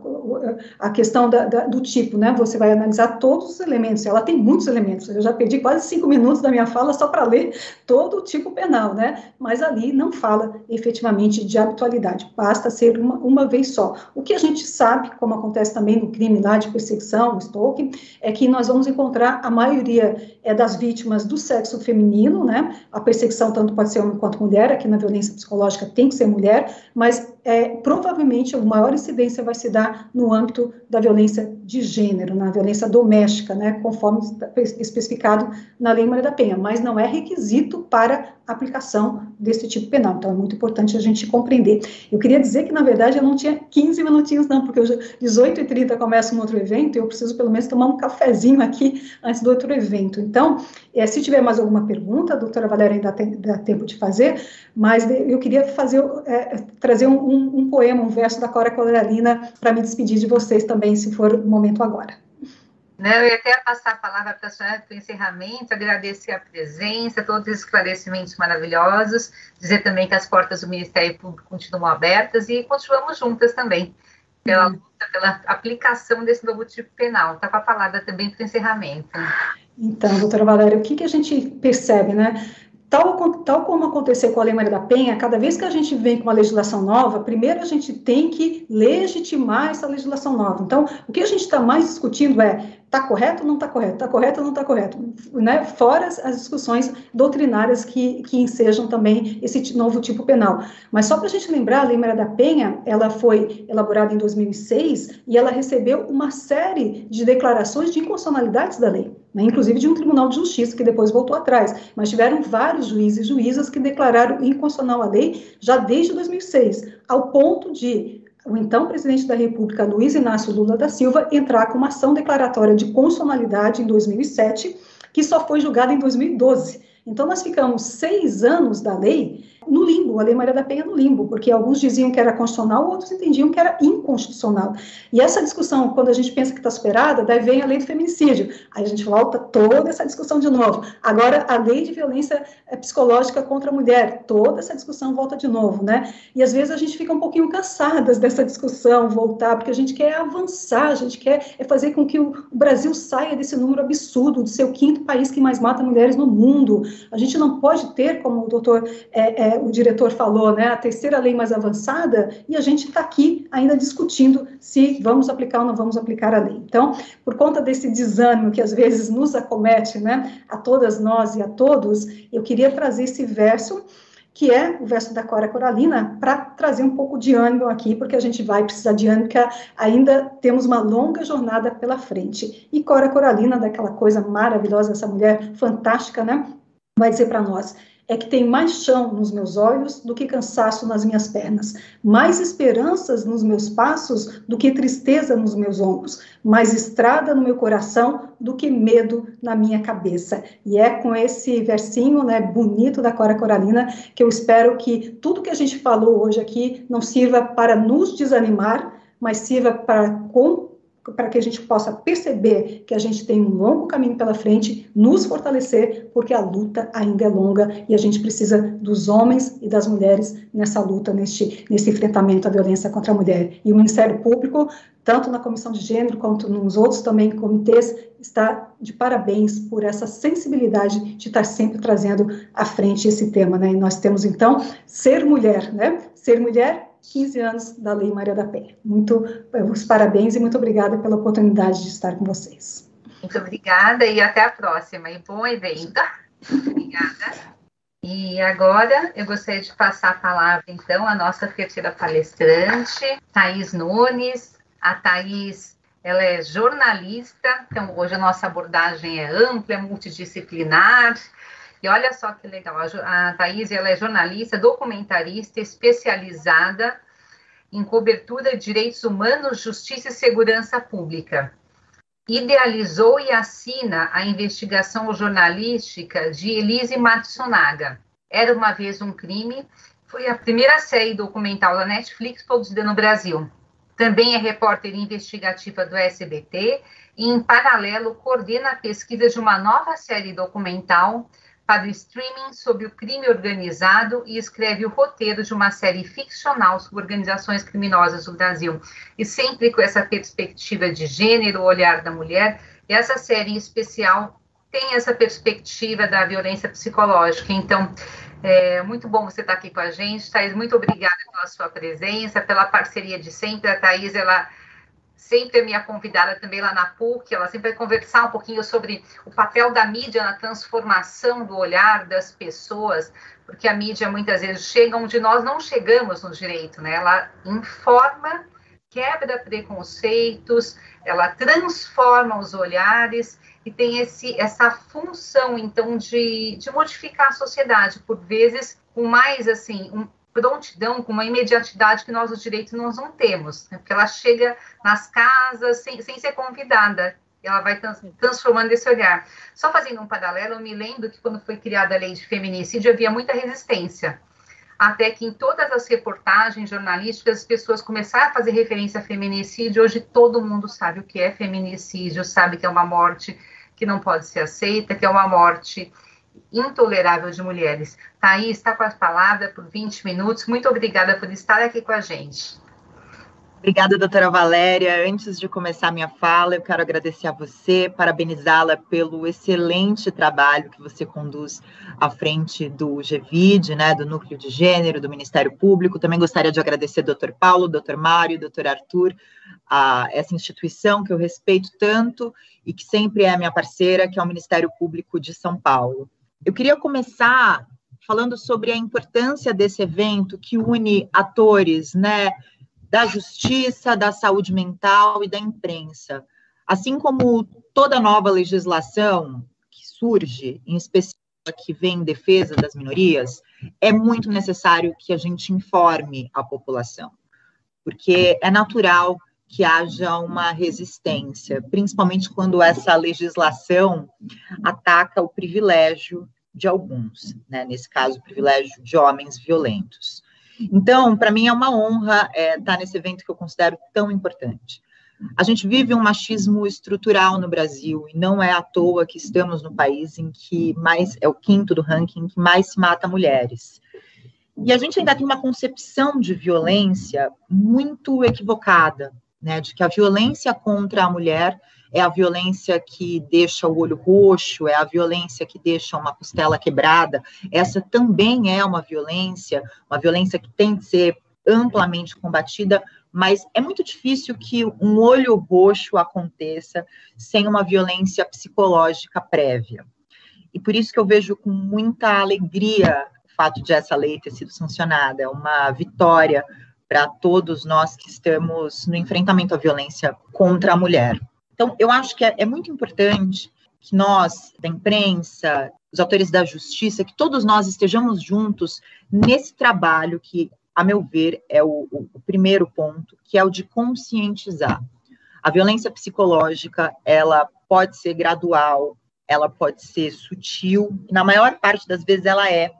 a questão da, da, do tipo, né? Você vai analisar todos os elementos. Ela tem muitos elementos. Eu já perdi quase cinco minutos da minha fala só para ler todo o tipo penal, né? Mas ali não fala efetivamente de habitualidade. Basta ser uma, uma vez só. O que a gente sabe, como acontece também no crime lá de perseguição, stalking, é que nós vamos encontrar a maioria é das vítimas do sexo feminino, né? A perseguição tanto pode ser homem quanto mulher, aqui na violência psicológica tem que ser mulher, mas é, provavelmente a maior incidência vai se dar no âmbito da violência de gênero, na violência doméstica, né, conforme especificado na Lei Maria da Penha, mas não é requisito para aplicação desse tipo penal. Então, é muito importante a gente compreender. Eu queria dizer que, na verdade, eu não tinha 15 minutinhos, não, porque hoje, 18h30 começa um outro evento e eu preciso, pelo menos, tomar um cafezinho aqui antes do outro evento. Então, é, se tiver mais alguma pergunta, a doutora Valéria ainda tem, dá tempo de fazer, mas eu queria fazer, é, trazer um, um, um, poema, um verso da Cora Coralina para me despedir de vocês também, se for o momento agora. Não, eu ia até passar a palavra para a senhora para o encerramento, agradecer a presença, todos os esclarecimentos maravilhosos, dizer também que as portas do Ministério Público continuam abertas e continuamos juntas também pela uhum. luta, pela aplicação desse novo tipo penal. Está com a palavra também para o encerramento. Então, doutora Valéria, o que, que a gente percebe, né? Tal, tal como aconteceu com a Lei Maria da Penha, cada vez que a gente vem com uma legislação nova, primeiro a gente tem que legitimar essa legislação nova. Então, o que a gente está mais discutindo é Está correto ou não está correto? Está correto ou não está correto? Né? Fora as, discussões doutrinárias que, que ensejam também esse novo tipo penal. Mas só para a gente lembrar, a Lei Maria da Penha, ela foi elaborada em 2006 e ela recebeu uma série de declarações de inconstitucionalidades da lei, né? inclusive de um Tribunal de Justiça que depois voltou atrás. Mas tiveram vários juízes e juízas que declararam inconstitucional a lei já desde 2006, ao ponto de o então presidente da República, Luiz Inácio Lula da Silva, entrar com uma ação declaratória de constitucionalidade em 2007, que só foi julgada em 2012. Então, nós ficamos seis anos da lei no limbo, a Lei Maria da Penha no limbo, porque alguns diziam que era constitucional, outros entendiam que era inconstitucional. E essa discussão, quando a gente pensa que está superada, daí vem a lei do feminicídio, aí a gente volta toda essa discussão de novo. Agora, a lei de violência eh, psicológica contra a mulher, toda essa discussão volta de novo, né? E às vezes a gente fica um pouquinho cansadas dessa discussão, voltar, porque a gente quer avançar, a gente quer é fazer com que o Brasil saia desse número absurdo de ser o quinto país que mais mata mulheres no mundo. A gente não pode ter, como o doutor, é, é, o diretor falou, né, a terceira lei mais avançada, e a gente está aqui ainda discutindo se vamos aplicar ou não vamos aplicar a lei. Então, por conta desse desânimo que às vezes nos acomete, né, a todas nós e a todos, eu queria trazer esse verso que é o verso da Cora Coralina, para trazer um pouco de ânimo aqui, porque a gente vai precisar de ânimo, porque ainda temos uma longa jornada pela frente. E Cora Coralina, daquela coisa maravilhosa, essa mulher fantástica, né? Vai dizer para nós: é que tem mais chão nos meus olhos do que cansaço nas minhas pernas, mais esperanças nos meus passos do que tristeza nos meus ombros, mais estrada no meu coração do que medo na minha cabeça. E é com esse versinho, né, bonito da Cora Coralina, que eu espero que tudo que a gente falou hoje aqui não sirva para nos desanimar, mas sirva para para que a gente possa perceber que a gente tem um longo caminho pela frente, nos fortalecer, porque a luta ainda é longa e a gente precisa dos homens e das mulheres nessa luta, neste, nesse enfrentamento à violência contra a mulher. E o Ministério Público, tanto na Comissão de Gênero quanto nos outros também comitês, está de parabéns por essa sensibilidade de estar sempre trazendo à frente esse tema, né? E nós temos então ser mulher, né? Ser mulher 15 anos da Lei Maria da Penha. Muito, os parabéns e muito obrigada pela oportunidade de estar com vocês. Muito obrigada e até a próxima. E bom evento. obrigada. E agora eu gostaria de passar a palavra, então, à nossa terceira palestrante, Thais Nunes. A Thais, ela é jornalista, então hoje a nossa abordagem é ampla, é multidisciplinar, e olha só que legal, a, Thaís ela é jornalista, documentarista, especializada em cobertura de direitos humanos, justiça e segurança pública. Idealizou e assina a investigação jornalística de Elise Matsunaga. Era uma vez um crime, foi a primeira série documental da Netflix produzida no Brasil. Também é repórter investigativa do SBT e, em paralelo, coordena a pesquisa de uma nova série documental para o streaming sobre o crime organizado e escreve o roteiro de uma série ficcional sobre organizações criminosas do Brasil. E sempre com essa perspectiva de gênero, o olhar da mulher. Essa série em especial tem essa perspectiva da violência psicológica. Então, é muito bom você estar aqui com a gente. Thais, muito obrigada pela sua presença, pela parceria de sempre. A Thais, ela sempre é minha convidada também lá na PUC, ela sempre vai conversar um pouquinho sobre o papel da mídia na transformação do olhar das pessoas, porque a mídia muitas vezes chega onde nós não chegamos no direito, né? Ela informa, quebra preconceitos, ela transforma os olhares e tem esse, essa função, então, de, de modificar a sociedade, por vezes com mais, assim, um, prontidão, com uma imediatidade que nós, os direitos, nós não temos, né? porque ela chega nas casas sem, sem ser convidada, ela vai trans, transformando esse olhar. Só fazendo um paralelo, eu me lembro que quando foi criada a lei de feminicídio, havia muita resistência, até que em todas as reportagens jornalísticas as pessoas começaram a fazer referência a feminicídio, hoje todo mundo sabe o que é feminicídio, sabe que é uma morte que não pode ser aceita, que é uma morte intolerável de mulheres. Thaís, está com a palavra por 20 minutos. Muito obrigada por estar aqui com a gente. Obrigada, doutora Valéria. Antes de começar minha fala, eu quero agradecer a você, parabenizá-la pelo excelente trabalho que você conduz à frente do GVID, né, do Núcleo de Gênero, do Ministério Público. Também gostaria de agradecer doutor Paulo, doutor Mário, doutor Arthur, a essa instituição que eu respeito tanto e que sempre é minha parceira, que é o Ministério Público de São Paulo. Eu queria começar falando sobre a importância desse evento que une atores, né, da justiça, da saúde mental e da imprensa. Assim como toda nova legislação que surge, em especial que vem em defesa das minorias, é muito necessário que a gente informe a população, porque é natural que haja uma resistência, principalmente quando essa legislação ataca o privilégio de alguns, né? nesse caso, o privilégio de homens violentos. Então, para mim é uma honra é, estar nesse evento que eu considero tão importante. A gente vive um machismo estrutural no Brasil e não é à toa que estamos no país em que mais é o quinto do ranking que mais se mata mulheres. E a gente ainda tem uma concepção de violência muito equivocada, né, de que a violência contra a mulher é a violência que deixa o olho roxo, é a violência que deixa uma costela quebrada. Essa também é uma violência, uma violência que tem que ser amplamente combatida, mas é muito difícil que um olho roxo aconteça sem uma violência psicológica prévia. E por isso que eu vejo com muita alegria o fato de essa lei ter sido sancionada, é uma vitória para todos nós que estamos no enfrentamento à violência contra a mulher. Então, eu acho que é, é muito importante que nós, da imprensa, os autores da justiça, que todos nós estejamos juntos nesse trabalho que, a meu ver, é o, o primeiro ponto, que é o de conscientizar. A violência psicológica, ela pode ser gradual, ela pode ser sutil, na maior parte das vezes ela é,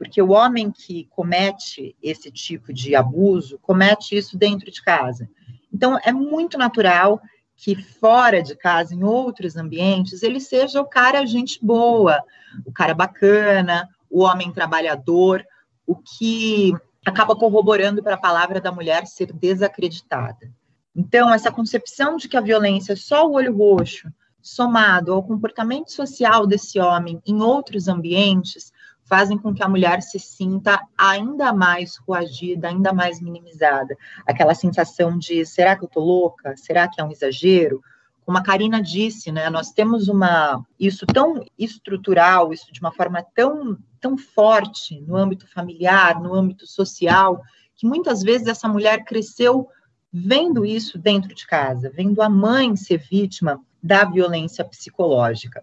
porque o homem que comete esse tipo de abuso, comete isso dentro de casa. Então, é muito natural que fora de casa, em outros ambientes, ele seja o cara gente boa, o cara bacana, o homem trabalhador, o que acaba corroborando para a palavra da mulher ser desacreditada. Então, essa concepção de que a violência é só o olho roxo, somado ao comportamento social desse homem em outros ambientes, fazem com que a mulher se sinta ainda mais coagida, ainda mais minimizada. Aquela sensação de será que eu tô louca? Será que é um exagero? Como a Karina disse, né, nós temos uma isso tão estrutural, isso de uma forma tão tão forte no âmbito familiar, no âmbito social, que muitas vezes essa mulher cresceu vendo isso dentro de casa, vendo a mãe ser vítima da violência psicológica.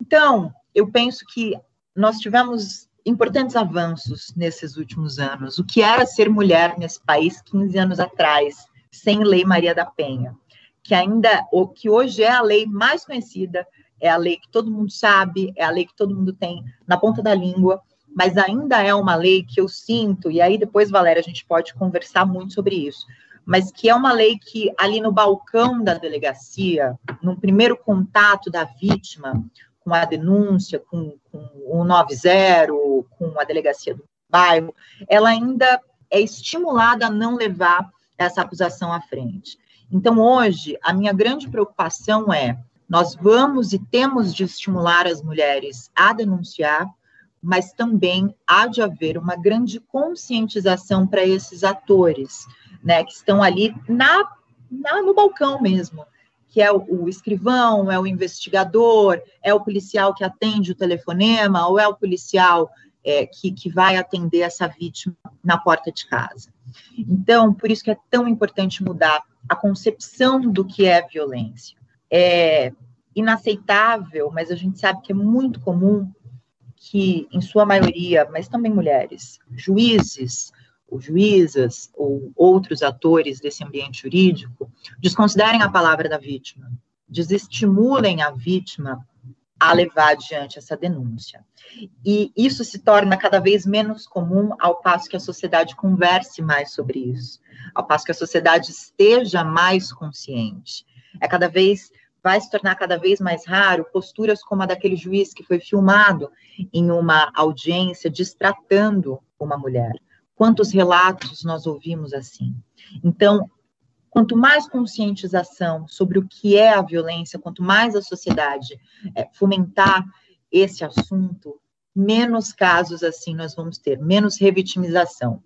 Então, eu penso que nós tivemos importantes avanços nesses últimos anos. O que era ser mulher nesse país 15 anos atrás, sem Lei Maria da Penha, que ainda, o que hoje é a lei mais conhecida, é a lei que todo mundo sabe, é a lei que todo mundo tem na ponta da língua, mas ainda é uma lei que eu sinto, e aí depois, Valéria, a gente pode conversar muito sobre isso, mas que é uma lei que ali no balcão da delegacia, no primeiro contato da vítima, com a denúncia, com, com o 90, com a delegacia do bairro, ela ainda é estimulada a não levar essa acusação à frente. Então, hoje, a minha grande preocupação é: nós vamos e temos de estimular as mulheres a denunciar, mas também há de haver uma grande conscientização para esses atores, né, que estão ali na, na no balcão mesmo, que é o, escrivão, é o investigador, é o policial que atende o telefonema, ou é o policial é, que, que vai atender essa vítima na porta de casa. Então, por isso que é tão importante mudar a concepção do que é violência. É inaceitável, mas a gente sabe que é muito comum que, em sua maioria, mas também mulheres, juízes, ou juízas ou outros atores desse ambiente jurídico desconsiderem a palavra da vítima, desestimulem a vítima a levar adiante essa denúncia. E isso se torna cada vez menos comum ao passo que a sociedade converse mais sobre isso, ao passo que a sociedade esteja mais consciente. É cada vez vai se tornar cada vez mais raro posturas como a daquele juiz que foi filmado em uma audiência distratando uma mulher. Quantos relatos nós ouvimos assim? Então, quanto mais conscientização sobre o que é a violência, quanto mais a sociedade é, fomentar esse assunto, menos casos assim nós vamos ter, menos revitimização.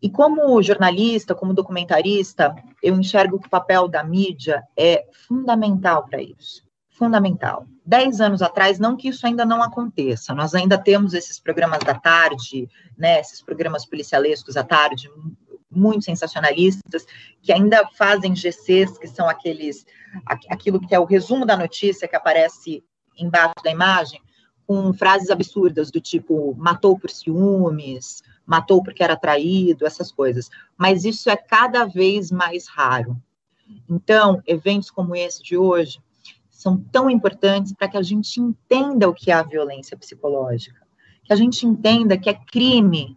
E como jornalista, como documentarista, eu enxergo que o papel da mídia é fundamental para isso fundamental. Dez anos atrás, não que isso ainda não aconteça, nós ainda temos esses programas da tarde, né, esses programas policialescos à tarde, muito sensacionalistas, que ainda fazem GCs, que são aqueles, aquilo que é o resumo da notícia que aparece embaixo da imagem, com frases absurdas do tipo matou por ciúmes, matou porque era traído, essas coisas. Mas isso é cada vez mais raro. Então, eventos como esse de hoje são tão importantes para que a gente entenda o que é a violência psicológica, que a gente entenda que é crime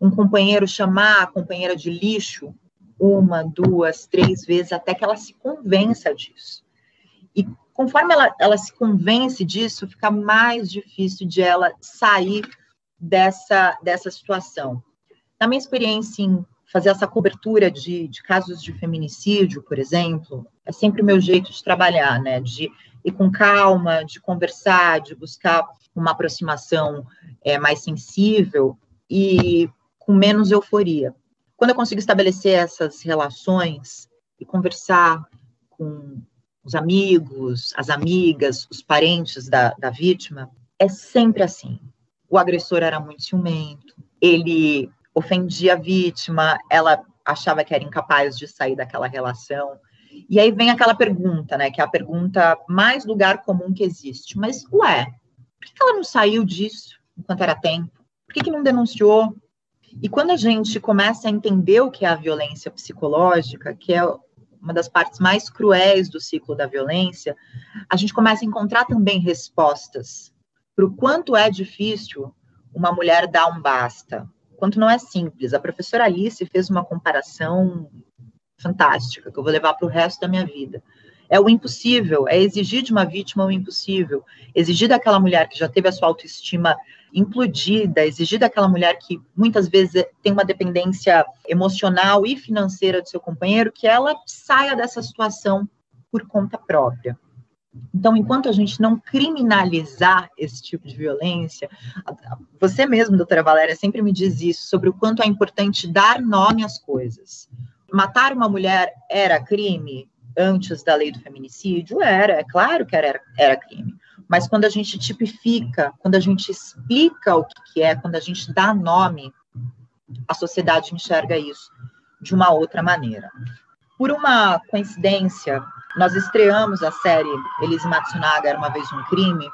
um companheiro chamar a companheira de lixo uma, duas, três vezes, até que ela se convença disso. E conforme ela, ela se convence disso, fica mais difícil de ela sair dessa, dessa situação. Na minha experiência em fazer essa cobertura de, de casos de feminicídio, por exemplo, é sempre o meu jeito de trabalhar, né? De ir com calma, de conversar, de buscar uma aproximação é, mais sensível e com menos euforia. Quando eu consigo estabelecer essas relações e conversar com os amigos, as amigas, os parentes da, da vítima, é sempre assim. O agressor era muito ciumento, ele ofendia a vítima, ela achava que era incapaz de sair daquela relação. E aí vem aquela pergunta, né, que é a pergunta mais lugar comum que existe. Mas, ué, por que ela não saiu disso enquanto era tempo? Por que, que não denunciou? E quando a gente começa a entender o que é a violência psicológica, que é uma das partes mais cruéis do ciclo da violência, a gente começa a encontrar também respostas para o quanto é difícil uma mulher dar um basta, quanto não é simples. A professora Alice fez uma comparação fantástica, que eu vou levar para o resto da minha vida. É o impossível, é exigir de uma vítima o impossível, exigir daquela mulher que já teve a sua autoestima implodida, exigir daquela mulher que muitas vezes tem uma dependência emocional e financeira do seu companheiro, que ela saia dessa situação por conta própria. Então, enquanto a gente não criminalizar esse tipo de violência, você mesmo, doutora Valéria, sempre me diz isso, sobre o quanto é importante dar nome às coisas. Matar uma mulher era crime antes da lei do feminicídio? Era, é claro que era, era crime. Mas quando a gente tipifica, quando a gente explica o que, é, quando a gente dá nome, a sociedade enxerga isso de uma outra maneira. Por uma coincidência, nós estreamos a série Elise Matsunaga Era Uma Vez Um Crime,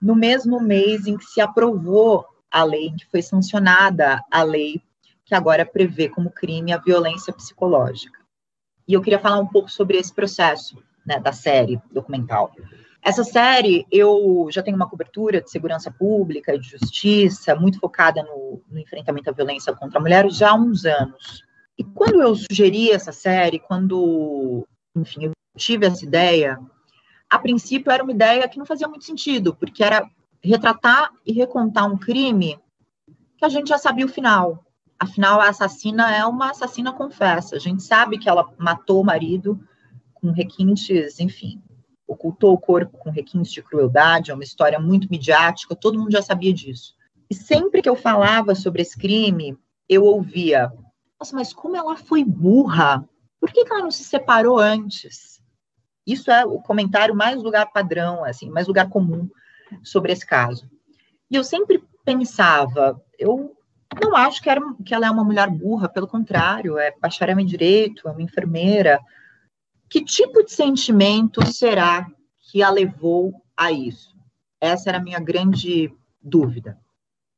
no mesmo mês em que se aprovou a lei, que foi sancionada a lei que agora prevê como crime a violência psicológica. E eu queria falar um pouco sobre esse processo né, da série documental. Essa série, eu já tenho uma cobertura de segurança pública, de justiça, muito focada no, no enfrentamento à violência contra a mulher já há uns anos. E quando eu sugeri essa série, quando, enfim, eu tive essa ideia, a princípio era uma ideia que não fazia muito sentido, porque era retratar e recontar um crime que a gente já sabia o final. Afinal, a assassina é uma assassina confessa. A gente sabe que ela matou o marido com requintes, enfim, ocultou o corpo com requintes de crueldade, é uma história muito midiática, todo mundo já sabia disso. E sempre que eu falava sobre esse crime, eu ouvia: nossa, mas como ela foi burra? Por que, que ela não se separou antes? Isso é o comentário mais lugar padrão, assim, mais lugar comum sobre esse caso. E eu sempre pensava, eu não acho que, era, que ela é uma mulher burra, pelo contrário, é bacharel em direito, é uma enfermeira. Que tipo de sentimento será que a levou a isso? Essa era a minha grande dúvida.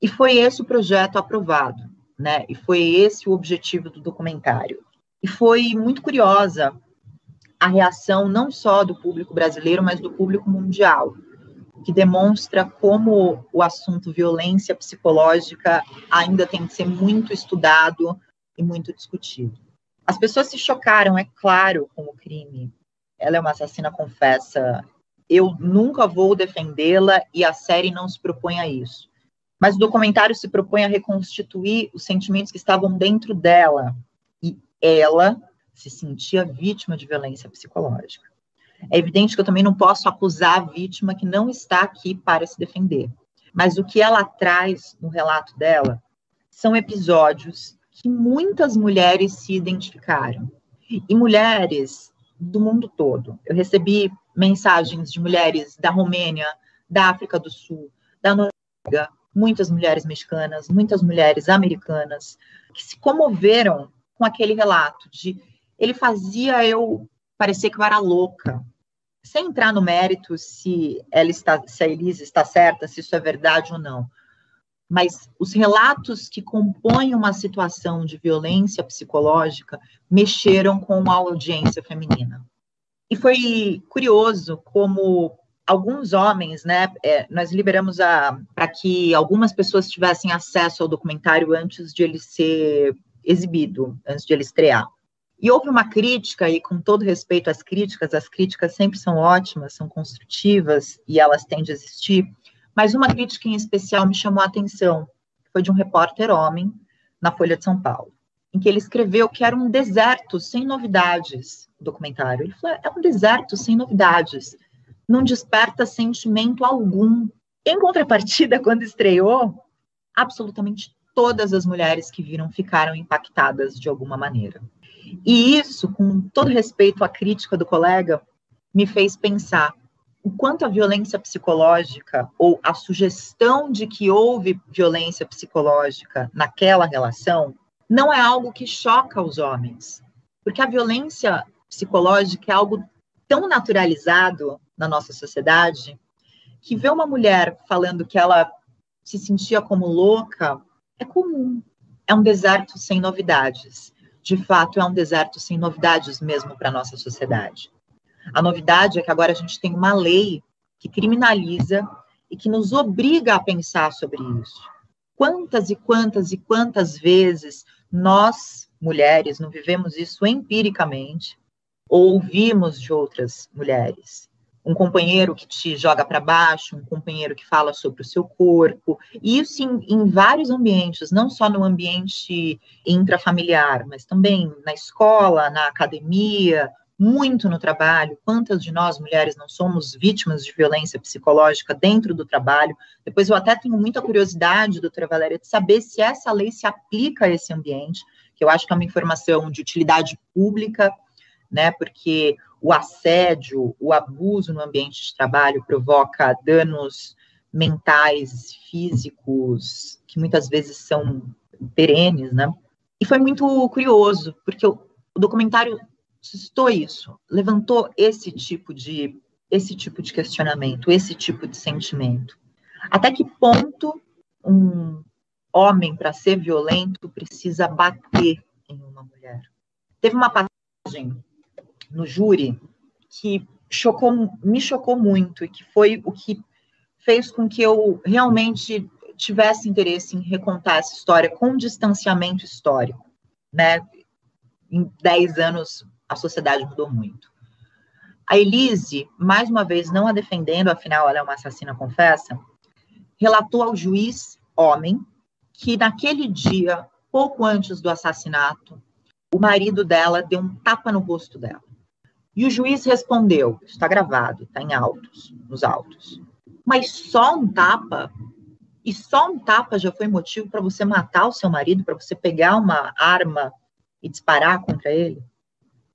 E foi esse o projeto aprovado, né? E foi esse o objetivo do documentário. E foi muito curiosa a reação não só do público brasileiro, mas do público mundial, que demonstra como o assunto violência psicológica ainda tem que ser muito estudado e muito discutido. As pessoas se chocaram, é claro, com o crime. Ela é uma assassina confessa. Eu nunca vou defendê-la e a série não se propõe a isso. Mas o documentário se propõe a reconstituir os sentimentos que estavam dentro dela. E ela se sentia vítima de violência psicológica. É evidente que eu também não posso acusar a vítima que não está aqui para se defender. Mas o que ela traz no relato dela são episódios que muitas mulheres se identificaram. E mulheres do mundo todo. Eu recebi mensagens de mulheres da Romênia, da África do Sul, da Noruega, muitas mulheres mexicanas, muitas mulheres americanas, que se comoveram com aquele relato de ele fazia eu parecer que eu era louca. Sem entrar no mérito se ela está, se a Elise está certa, se isso é verdade ou não. Mas os relatos que compõem uma situação de violência psicológica mexeram com a audiência feminina. E foi curioso como alguns homens, né, é, nós liberamos para que algumas pessoas tivessem acesso ao documentário antes de ele ser exibido, antes de ele estrear. E houve uma crítica, e com todo respeito às críticas, as críticas sempre são ótimas, são construtivas e elas têm de existir, mas uma crítica em especial me chamou a atenção, foi de um repórter homem na Folha de São Paulo, em que ele escreveu que era um deserto sem novidades, o documentário. Ele falou, é um deserto sem novidades, não desperta sentimento algum. Em contrapartida, quando estreou, absolutamente todas as mulheres que viram ficaram impactadas de alguma maneira. E isso, com todo respeito à crítica do colega, me fez pensar o quanto a violência psicológica ou a sugestão de que houve violência psicológica naquela relação não é algo que choca os homens, porque a violência psicológica é algo tão naturalizado na nossa sociedade que ver uma mulher falando que ela se sentia como louca é comum. É um deserto sem novidades. De fato, é um deserto sem novidades mesmo para a nossa sociedade. A novidade é que agora a gente tem uma lei que criminaliza e que nos obriga a pensar sobre isso. Quantas e quantas e quantas vezes nós, mulheres, não vivemos isso empiricamente, ou ouvimos de outras mulheres? Um companheiro que te joga para baixo, um companheiro que fala sobre o seu corpo, e isso em, em, vários ambientes, não só no ambiente intrafamiliar, mas também na escola, na academia, muito no trabalho. Quantas de nós, mulheres, não somos vítimas de violência psicológica dentro do trabalho? Depois eu até tenho muita curiosidade, doutora Valéria, de saber se essa lei se aplica a esse ambiente, que eu acho que é uma informação de utilidade pública, né? Porque o assédio, o abuso no ambiente de trabalho provoca danos mentais, físicos, que muitas vezes são perenes, né? E foi muito curioso, porque o, documentário suscitou isso, levantou esse tipo de esse tipo de questionamento, esse tipo de sentimento. Até que ponto um homem para ser violento precisa bater em uma mulher? Teve uma passagem no júri que chocou, me chocou muito e que foi o que fez com que eu realmente tivesse interesse em recontar essa história com distanciamento histórico, né? Em 10 anos a sociedade mudou muito. A Elise, mais uma vez não a defendendo, afinal ela é uma assassina confessa, relatou ao juiz homem que naquele dia, pouco antes do assassinato, o marido dela deu um tapa no rosto dela. E o juiz respondeu: está gravado, está em autos, nos autos. Mas só um tapa? E só um tapa já foi motivo para você matar o seu marido, para você pegar uma arma e disparar contra ele?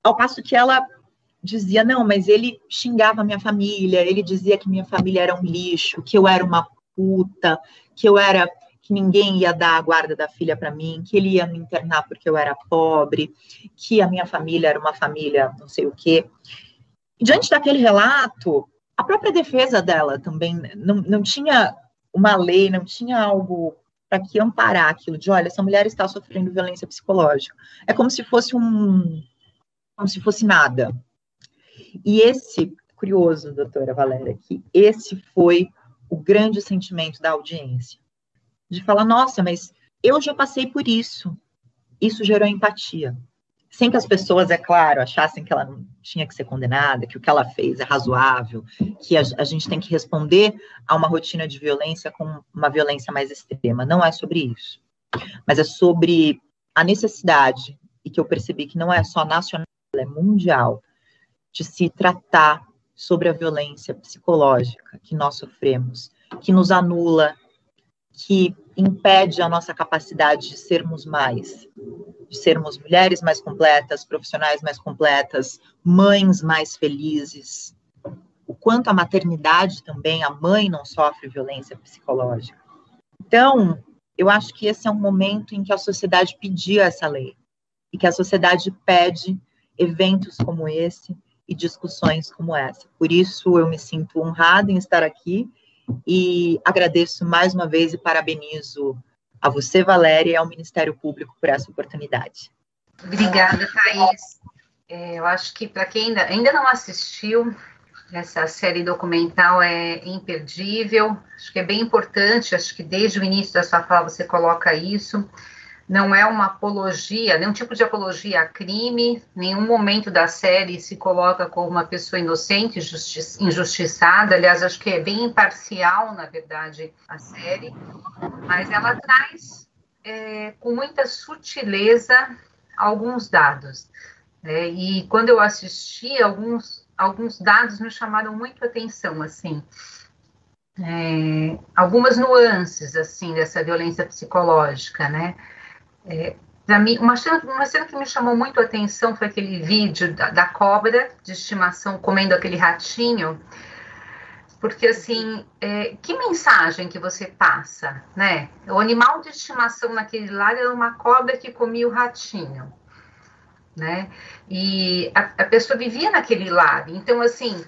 Ao passo que ela dizia: não, mas ele xingava minha família, ele dizia que minha família era um lixo, que eu era uma puta, que eu era que ninguém ia dar a guarda da filha para mim, que ele ia me internar porque eu era pobre, que a minha família era uma família não sei o quê. Diante daquele relato, a própria defesa dela também não, não tinha uma lei, não tinha algo para que amparar aquilo de, olha, essa mulher está sofrendo violência psicológica. É como se fosse um, como se fosse nada. E esse, curioso, doutora Valéria, que esse foi o grande sentimento da audiência de falar, nossa, mas eu já passei por isso. Isso gerou empatia. Sem que as pessoas, é claro, achassem que ela não tinha que ser condenada, que o que ela fez é razoável, que a, a gente tem que responder a uma rotina de violência com uma violência mais extrema. Não é sobre isso. Mas é sobre a necessidade, e que eu percebi que não é só nacional, é mundial, de se tratar sobre a violência psicológica que nós sofremos, que nos anula, que impede a nossa capacidade de sermos mais, de sermos mulheres mais completas, profissionais mais completas, mães mais felizes. O quanto a maternidade também, a mãe não sofre violência psicológica. Então, eu acho que esse é um momento em que a sociedade pedia essa lei e que a sociedade pede eventos como esse e discussões como essa. Por isso, eu me sinto honrada em estar aqui e agradeço mais uma vez e parabenizo a você, Valéria, e ao Ministério Público por essa oportunidade. Obrigada, Thaís. É, eu acho que para quem ainda, ainda não assistiu, essa série documental é imperdível. Acho que é bem importante. Acho que desde o início da sua fala você coloca isso não é uma apologia, nenhum tipo de apologia a crime, nenhum momento da série se coloca como uma pessoa inocente, injustiçada. Aliás, acho que é bem imparcial, na verdade, a série, mas ela traz é, com muita sutileza alguns dados. É, e quando eu assisti, alguns, alguns dados me chamaram muito a atenção, assim. É, algumas nuances, assim, dessa violência psicológica, né? É, para mim, uma cena, uma cena, que me chamou muito a atenção foi aquele vídeo da, da, cobra de estimação comendo aquele ratinho, porque assim, é, que mensagem que você passa, né? O animal de estimação naquele lar era uma cobra que comia o ratinho, né? E a, a pessoa vivia naquele lar, então assim,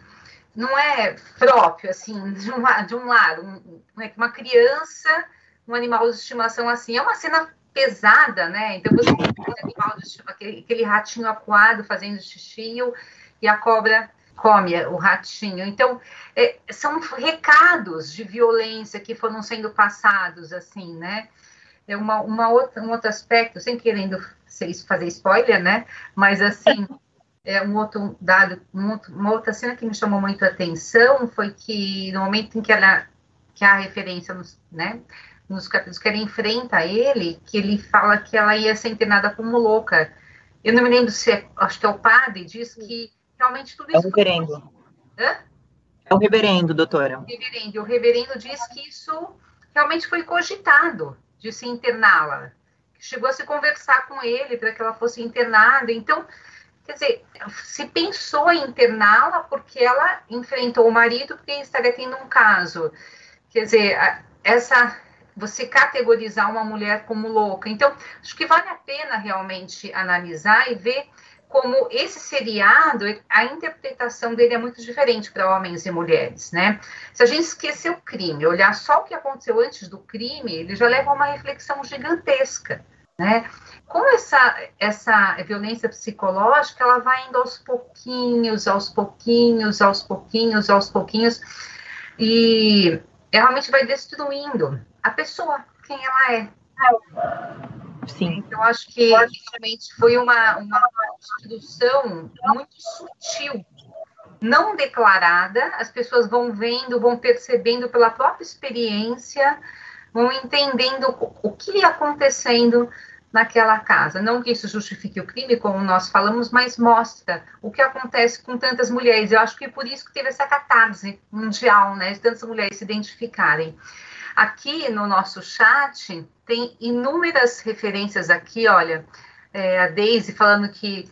não é próprio assim de um, de um lar, um, é uma criança, um animal de estimação assim, é uma cena pesada, né? Então você tem aquele aquele ratinho acuado fazendo xixi e a cobra come o ratinho. Então, é, são recados de violência que foram sendo passados, assim, né? É uma, uma outra, um outro aspecto, sem querendo fazer spoiler, né? Mas, assim, é um outro dado, um outro, uma outra cena que me chamou muito a atenção foi que no momento em que ela, que a referência, né? Nos capítulos que ela enfrenta ele, que ele fala que ela ia ser internada como louca. Eu não me lembro se é, acho que é o padre, diz que realmente tudo isso. É o reverendo. Foi... Hã? É o reverendo, doutora. O reverendo. O reverendo diz que isso realmente foi cogitado de se interná-la. Chegou a se conversar com ele para que ela fosse internada. Então, quer dizer, se pensou em interná-la porque ela enfrentou o marido porque estaria tendo um caso. Quer dizer, essa você categorizar uma mulher como louca. Então, acho que vale a pena realmente analisar e ver como esse seriado, a interpretação dele é muito diferente para homens e mulheres, né? Se a gente esquecer o crime, olhar só o que aconteceu antes do crime, ele já leva a uma reflexão gigantesca, né? Como essa, essa violência psicológica, ela vai indo aos pouquinhos, aos pouquinhos, aos pouquinhos, aos pouquinhos, e realmente vai destruindo a pessoa, quem ela é. Sim. Então, acho que realmente foi uma, uma instrução muito sutil, não declarada, as pessoas vão vendo, vão percebendo pela própria experiência, vão entendendo o que ia acontecendo naquela casa. Não que isso justifique o crime, como nós falamos, mas mostra o que acontece com tantas mulheres. Eu acho que é por isso que teve essa catarse mundial, né, de tantas mulheres se identificarem. Aqui no nosso chat tem inúmeras referências aqui, olha, é, a Daisy falando que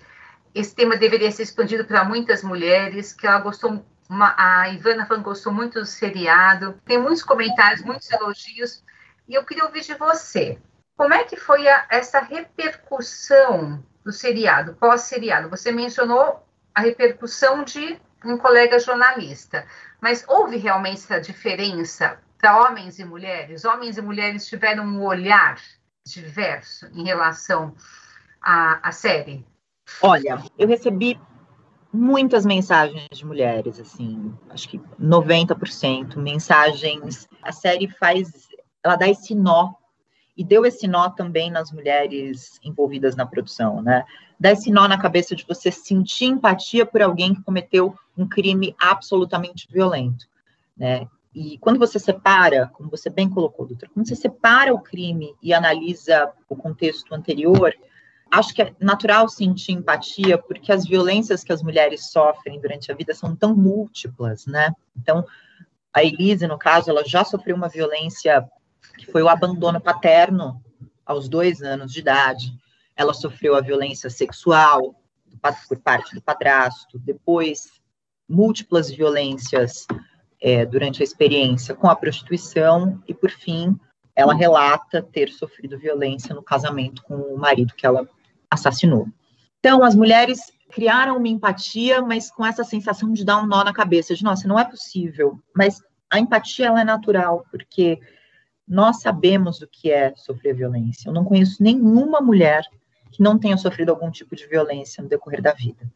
esse tema deveria ser expandido para muitas mulheres, que ela gostou, uma, a Ivana que gostou muito do seriado, tem muitos comentários, muitos elogios, e eu queria ouvir de você. Como é que foi a, essa repercussão do seriado, pós-seriado? Você mencionou a repercussão de um colega jornalista, mas houve realmente essa diferença para homens e mulheres. Homens e mulheres tiveram um olhar diverso em relação à, à série? Olha, eu recebi muitas mensagens de mulheres, assim, acho que 90% mensagens. A série faz, ela dá esse nó e deu esse nó também nas mulheres envolvidas na produção, né? Dá esse nó na cabeça de você sentir empatia por alguém que cometeu um crime absolutamente violento, né? E quando você separa, como você bem colocou, doutor, quando você separa o crime e analisa o contexto anterior, acho que é natural sentir empatia, porque as violências que as mulheres sofrem durante a vida são tão múltiplas, né? Então, a Elise, no caso, ela já sofreu uma violência que foi o abandono paterno aos dois anos de idade. Ela sofreu a violência sexual por parte do padrasto, depois múltiplas violências é, durante a experiência com a prostituição e, por fim, ela relata ter sofrido violência no casamento com o marido que ela assassinou. Então, as mulheres criaram uma empatia, mas com essa sensação de dar um nó na cabeça, de nossa, não é possível. Mas a empatia ela é natural, porque nós sabemos o que é sofrer violência. Eu não conheço nenhuma mulher que não tenham sofrido algum tipo de violência no decorrer da vida.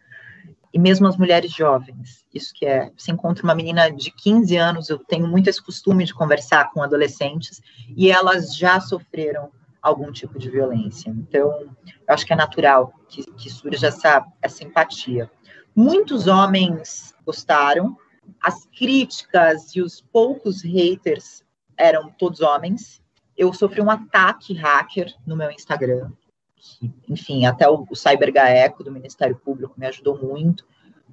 E mesmo as mulheres jovens, isso que é, você encontra uma menina de 15 anos, eu tenho muito esse costume de conversar com adolescentes, e elas já sofreram algum tipo de violência. Então, eu acho que é natural que, que surja essa, essa empatia. Muitos homens gostaram, as críticas e os poucos haters eram todos homens. Eu sofri um ataque hacker no meu Instagram. Que, enfim, até o, o CyberGaeco do Ministério Público me ajudou muito,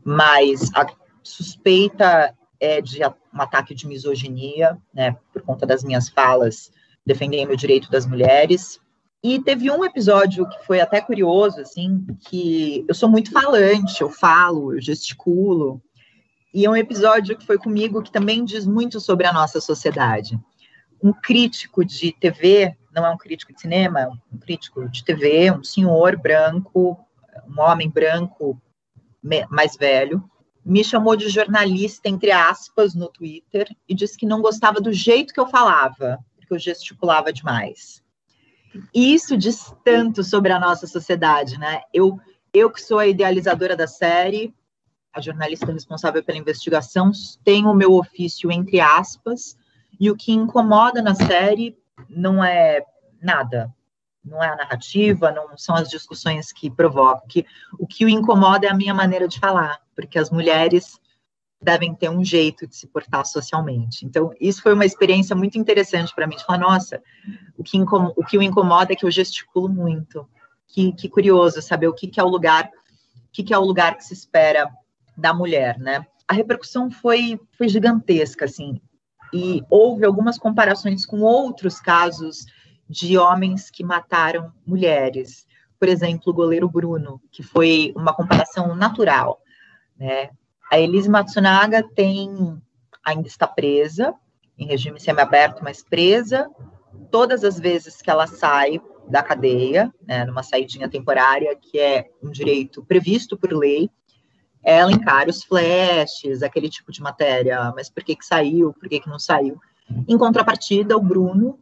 mas a suspeita é de um ataque de misoginia, né, por conta das minhas falas defendendo o direito das mulheres. E teve um episódio que foi até curioso, assim, que eu sou muito falante, eu falo, eu gesticulo, e é um episódio que foi comigo que também diz muito sobre a nossa sociedade. Um crítico de TV, não é um crítico de cinema, é um crítico de TV, um senhor branco, um homem branco mais velho, me chamou de jornalista, entre aspas, no Twitter, e disse que não gostava do jeito que eu falava, porque eu gesticulava demais. E isso diz tanto sobre a nossa sociedade, né? Eu, eu que sou a idealizadora da série, a jornalista responsável pela investigação, tem o meu ofício entre aspas, e o que incomoda na série não é nada, não é a narrativa, não são as discussões que provocam. Que, o que o incomoda é a minha maneira de falar, porque as mulheres devem ter um jeito de se portar socialmente. Então, isso foi uma experiência muito interessante para mim, de falar, nossa, o que, o que o incomoda é que eu gesticulo muito. Que, que curioso saber o que, que é o lugar, o que, que é o lugar que se espera da mulher, né? A repercussão foi, foi gigantesca, assim, e houve algumas comparações com outros casos de homens que mataram mulheres. Por exemplo, o goleiro Bruno, que foi uma comparação natural, né? A Elise Matsunaga tem ainda está presa em regime semiaberto, mas presa. Todas as vezes que ela sai da cadeia, né, numa saidinha temporária, que é um direito previsto por lei, ela encara os flashes, aquele tipo de matéria, mas por que que saiu, por que que não saiu? Em contrapartida, o Bruno,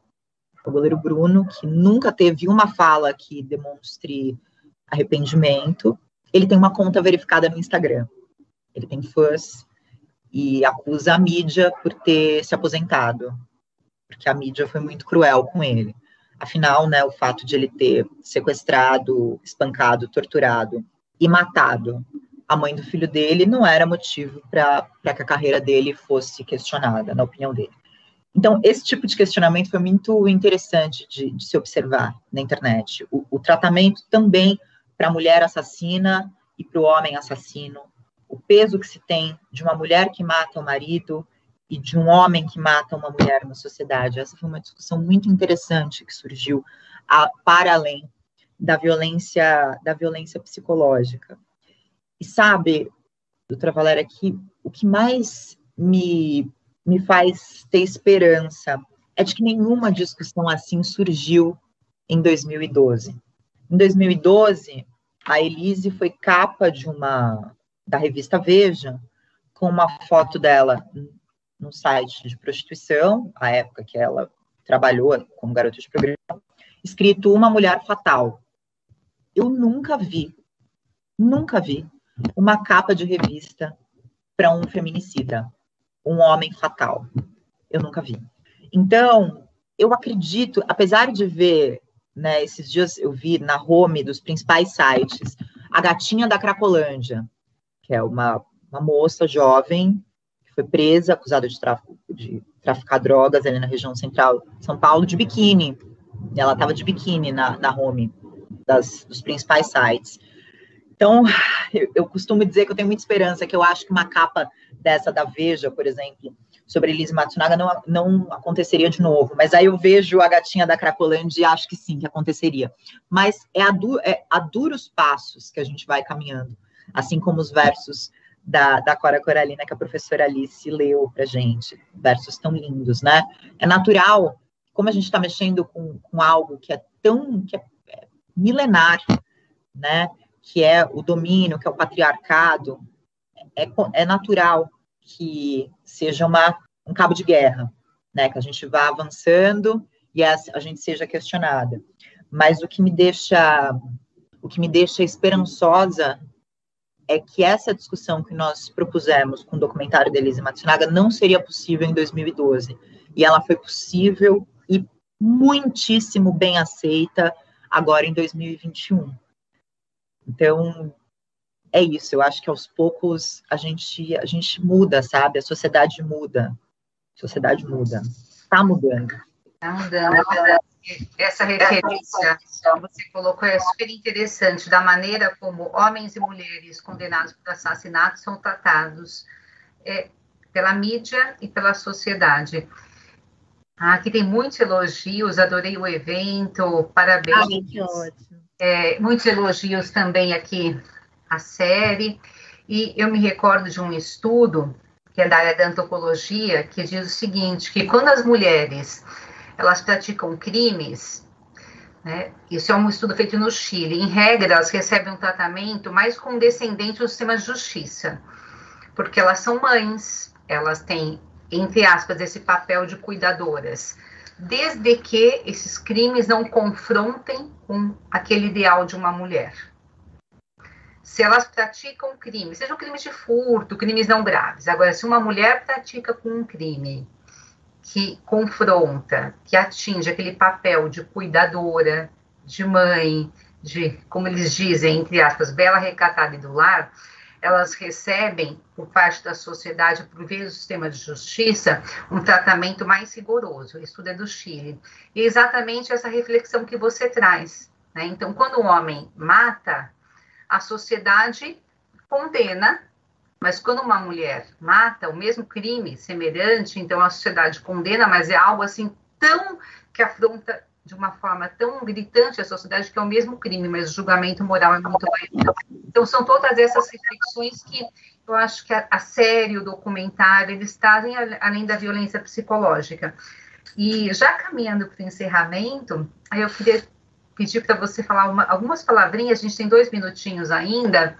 o goleiro Bruno, que nunca teve uma fala que demonstre arrependimento, ele tem uma conta verificada no Instagram. Ele tem fãs e acusa a mídia por ter se aposentado, porque a mídia foi muito cruel com ele. Afinal, né, o fato de ele ter sequestrado, espancado, torturado e matado a mãe do filho dele não era motivo para que a carreira dele fosse questionada, na opinião dele. Então, esse tipo de questionamento foi muito interessante de, de se observar na internet. O, o tratamento também para a mulher assassina e para o homem assassino, o peso que se tem de uma mulher que mata o marido e de um homem que mata uma mulher na sociedade. Essa foi uma discussão muito interessante que surgiu a, para além da violência da violência psicológica. E sabe, doutora Valéria, que o que mais me, me faz ter esperança é de que nenhuma discussão assim surgiu em 2012. Em 2012, a Elise foi capa de uma da revista Veja com uma foto dela no site de prostituição, a época que ela trabalhou como garota de programa, escrito Uma Mulher Fatal. Eu nunca vi, nunca vi uma capa de revista para um feminicida, um homem fatal. Eu nunca vi. Então, eu acredito, apesar de ver, né, esses dias eu vi na home dos principais sites, a gatinha da Cracolândia, que é uma, uma moça jovem que foi presa, acusada de, tráfico, de traficar drogas ali na região central de São Paulo, de biquíni. Ela estava de biquíni na, na home das, dos principais sites. Então, eu, eu, costumo dizer que eu tenho muita esperança, que eu acho que uma capa dessa da Veja, por exemplo, sobre Elise Matsunaga não, não aconteceria de novo. Mas aí eu vejo a gatinha da Cracolândia e acho que sim, que aconteceria. Mas é a, du, é a duros passos que a gente vai caminhando, assim como os versos da, da Cora Coralina que a professora Alice leu para gente, versos tão lindos, né? É natural, como a gente está mexendo com, com algo que é tão que é, é milenar, né? Que é o domínio, que é o patriarcado, é, é natural que seja uma, um cabo de guerra, né? Que a gente vá avançando e a, a gente seja questionada. Mas o que me deixa o que me deixa esperançosa é que essa discussão que nós propusemos com o documentário de Elise Matsunaga não seria possível em 2012. E ela foi possível e muitíssimo bem aceita agora em 2021. Então, é isso. Eu acho que aos poucos a gente, a gente muda, sabe? A sociedade muda. A sociedade muda. Está mudando. Está mudando. É essa referência que você colocou é super interessante, da maneira como homens e mulheres condenados por assassinato são tratados é, pela mídia e pela sociedade. Aqui tem muitos elogios, adorei o evento, parabéns. Ai, que ótimo. É, muitos elogios também aqui à série. E eu me recordo de um estudo, que é da área da antropologia, que diz o seguinte, que quando as mulheres elas praticam crimes, né? Isso é um estudo feito no Chile. Em regra, elas recebem um tratamento mais condescendente do sistema de justiça, porque elas são mães, elas têm, entre aspas, esse papel de cuidadoras, desde que esses crimes não confrontem com aquele ideal de uma mulher. Se elas praticam crime, seja um crime de furto, crimes não graves. Agora, se uma mulher pratica com um crime que confronta, que atinge aquele papel de cuidadora, de mãe, de, como eles dizem, entre aspas, bela recatada e do lar, elas recebem, por parte da sociedade, por via do sistema de justiça, um tratamento mais rigoroso. O estudo é do Chile. E é exatamente essa reflexão que você traz. Né? Então, quando o homem mata, a sociedade condena mas quando uma mulher mata o mesmo crime semelhante, então a sociedade condena, mas é algo assim tão que afronta de uma forma tão gritante a sociedade que é o mesmo crime, mas o julgamento moral é muito maior. Então são todas essas reflexões que eu acho que a, a série, o documentário, eles trazem além da violência psicológica. E já caminhando para o encerramento, aí eu queria pedir para você falar uma, algumas palavrinhas, a gente tem dois minutinhos ainda,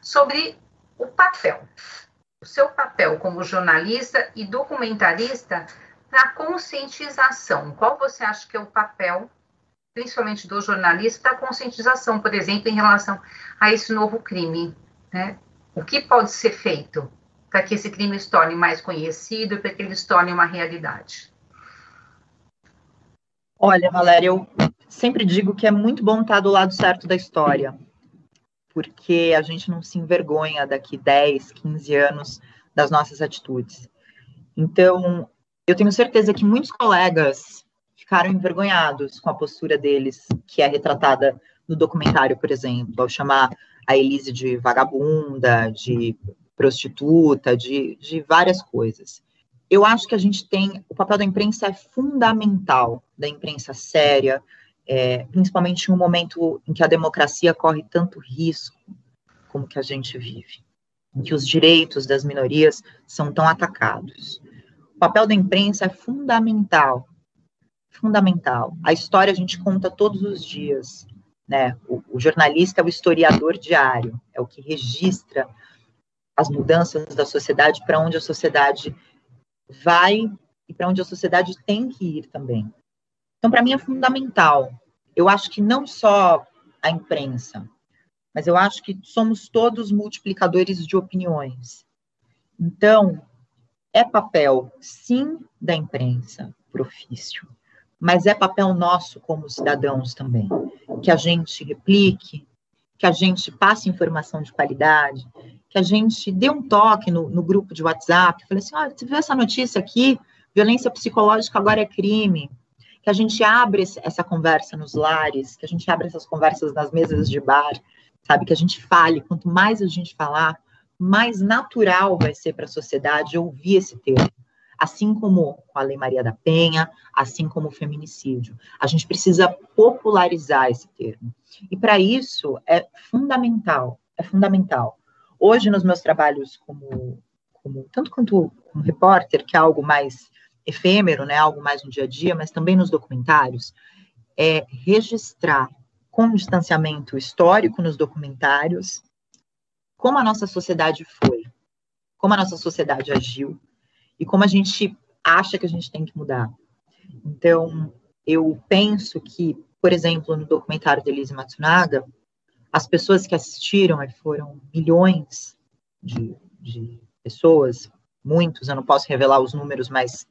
sobre o papel, o seu papel como jornalista e documentarista na conscientização. Qual você acha que é o papel, principalmente do jornalista, da conscientização, por exemplo, em relação a esse novo crime? Né? O que pode ser feito para que esse crime se torne mais conhecido, para que ele se torne uma realidade? Olha, Valéria, eu sempre digo que é muito bom estar do lado certo da história porque a gente não se envergonha daqui 10, 15 anos das nossas atitudes. Então, eu tenho certeza que muitos colegas ficaram envergonhados com a postura deles, que é retratada no documentário, por exemplo, ao chamar a Elise de vagabunda, de prostituta, de, de várias coisas. Eu acho que a gente tem. O papel da imprensa é fundamental, da imprensa séria, é, principalmente em um momento em que a democracia corre tanto risco como que a gente vive, em que os direitos das minorias são tão atacados. O papel da imprensa é fundamental, fundamental. A história a gente conta todos os dias, né? O, o jornalista é o historiador diário, é o que registra as mudanças da sociedade para onde a sociedade vai e para onde a sociedade tem que ir também. Então, para mim é fundamental. Eu acho que não só a imprensa, mas eu acho que somos todos multiplicadores de opiniões. Então, é papel, sim, da imprensa, por ofício, mas é papel nosso como cidadãos também, que a gente replique, que a gente passe informação de qualidade, que a gente dê um toque no, no grupo de WhatsApp, fale assim, olha, você viu essa notícia aqui? Violência psicológica agora é crime que a gente abre essa conversa nos lares, que a gente abre essas conversas nas mesas de bar, sabe? Que a gente fale. Quanto mais a gente falar, mais natural vai ser para a sociedade ouvir esse termo. Assim como com a Lei Maria da Penha, assim como o feminicídio. A gente precisa popularizar esse termo. E para isso é fundamental, é fundamental. Hoje, nos meus trabalhos como, como tanto quanto como repórter, que é algo mais efêmero, né, algo mais no dia a dia, mas também nos documentários, é registrar com distanciamento histórico nos documentários como a nossa sociedade foi, como a nossa sociedade agiu e como a gente acha que a gente tem que mudar. Então, eu penso que, por exemplo, no documentário de Elise Matsunaga, as pessoas que assistiram, foram milhões de, de pessoas, muitos, eu não posso revelar os números, mas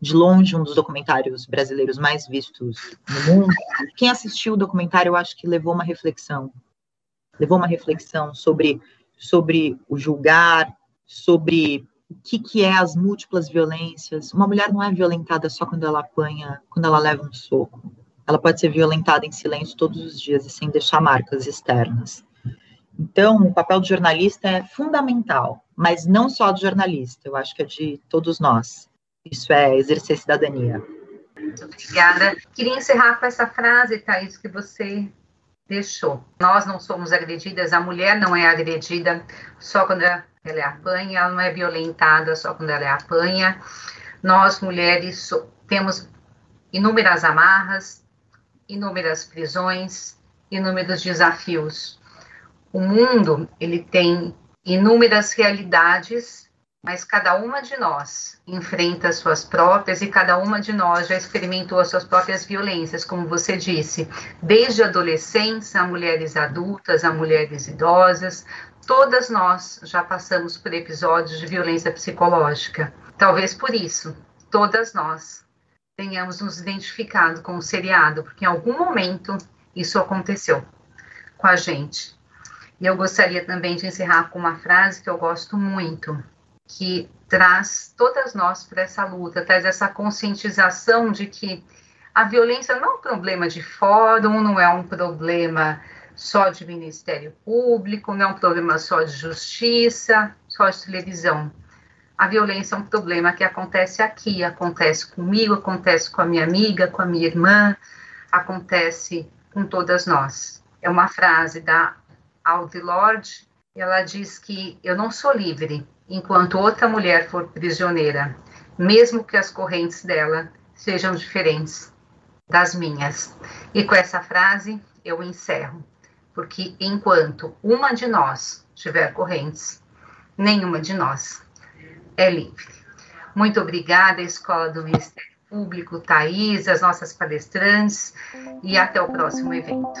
de longe um dos documentários brasileiros mais vistos no mundo. Quem assistiu o documentário, eu acho que levou uma reflexão, levou uma reflexão sobre, sobre o julgar, sobre o que, que é as múltiplas violências. Uma mulher não é violentada só quando ela apanha, quando ela leva um soco. Ela pode ser violentada em silêncio todos os dias e sem deixar marcas externas. Então, o papel do jornalista é fundamental, mas não só do jornalista, eu acho que é de todos nós. Isso é exercer cidadania. Muito obrigada. Queria encerrar com essa frase, Thaís, que você deixou. Nós não somos agredidas, a mulher não é agredida só quando ela é apanha, ela não é violentada só quando ela é apanha. Nós, mulheres, temos inúmeras amarras, inúmeras prisões, inúmeros desafios. O mundo, ele tem inúmeras realidades, mas cada uma de nós enfrenta as suas próprias e cada uma de nós já experimentou as suas próprias violências, como você disse, desde adolescentes a mulheres adultas, a mulheres idosas, todas nós já passamos por episódios de violência psicológica. Talvez por isso, todas nós tenhamos nos identificado com o seriado, porque em algum momento isso aconteceu com a gente. E eu gostaria também de encerrar com uma frase que eu gosto muito, que traz todas nós para essa luta, traz essa conscientização de que a violência não é um problema de fórum, não é um problema só de Ministério Público, não é um problema só de justiça, só de televisão. A violência é um problema que acontece aqui, acontece comigo, acontece com a minha amiga, com a minha irmã, acontece com todas nós. É uma frase da Audre Lorde, ela diz que eu não sou livre enquanto outra mulher for prisioneira, mesmo que as correntes dela sejam diferentes das minhas. E com essa frase eu encerro, porque enquanto uma de nós tiver correntes, nenhuma de nós é livre. Muito obrigada, Escola do Ministério Público, Thais, as nossas palestrantes, e até o próximo evento.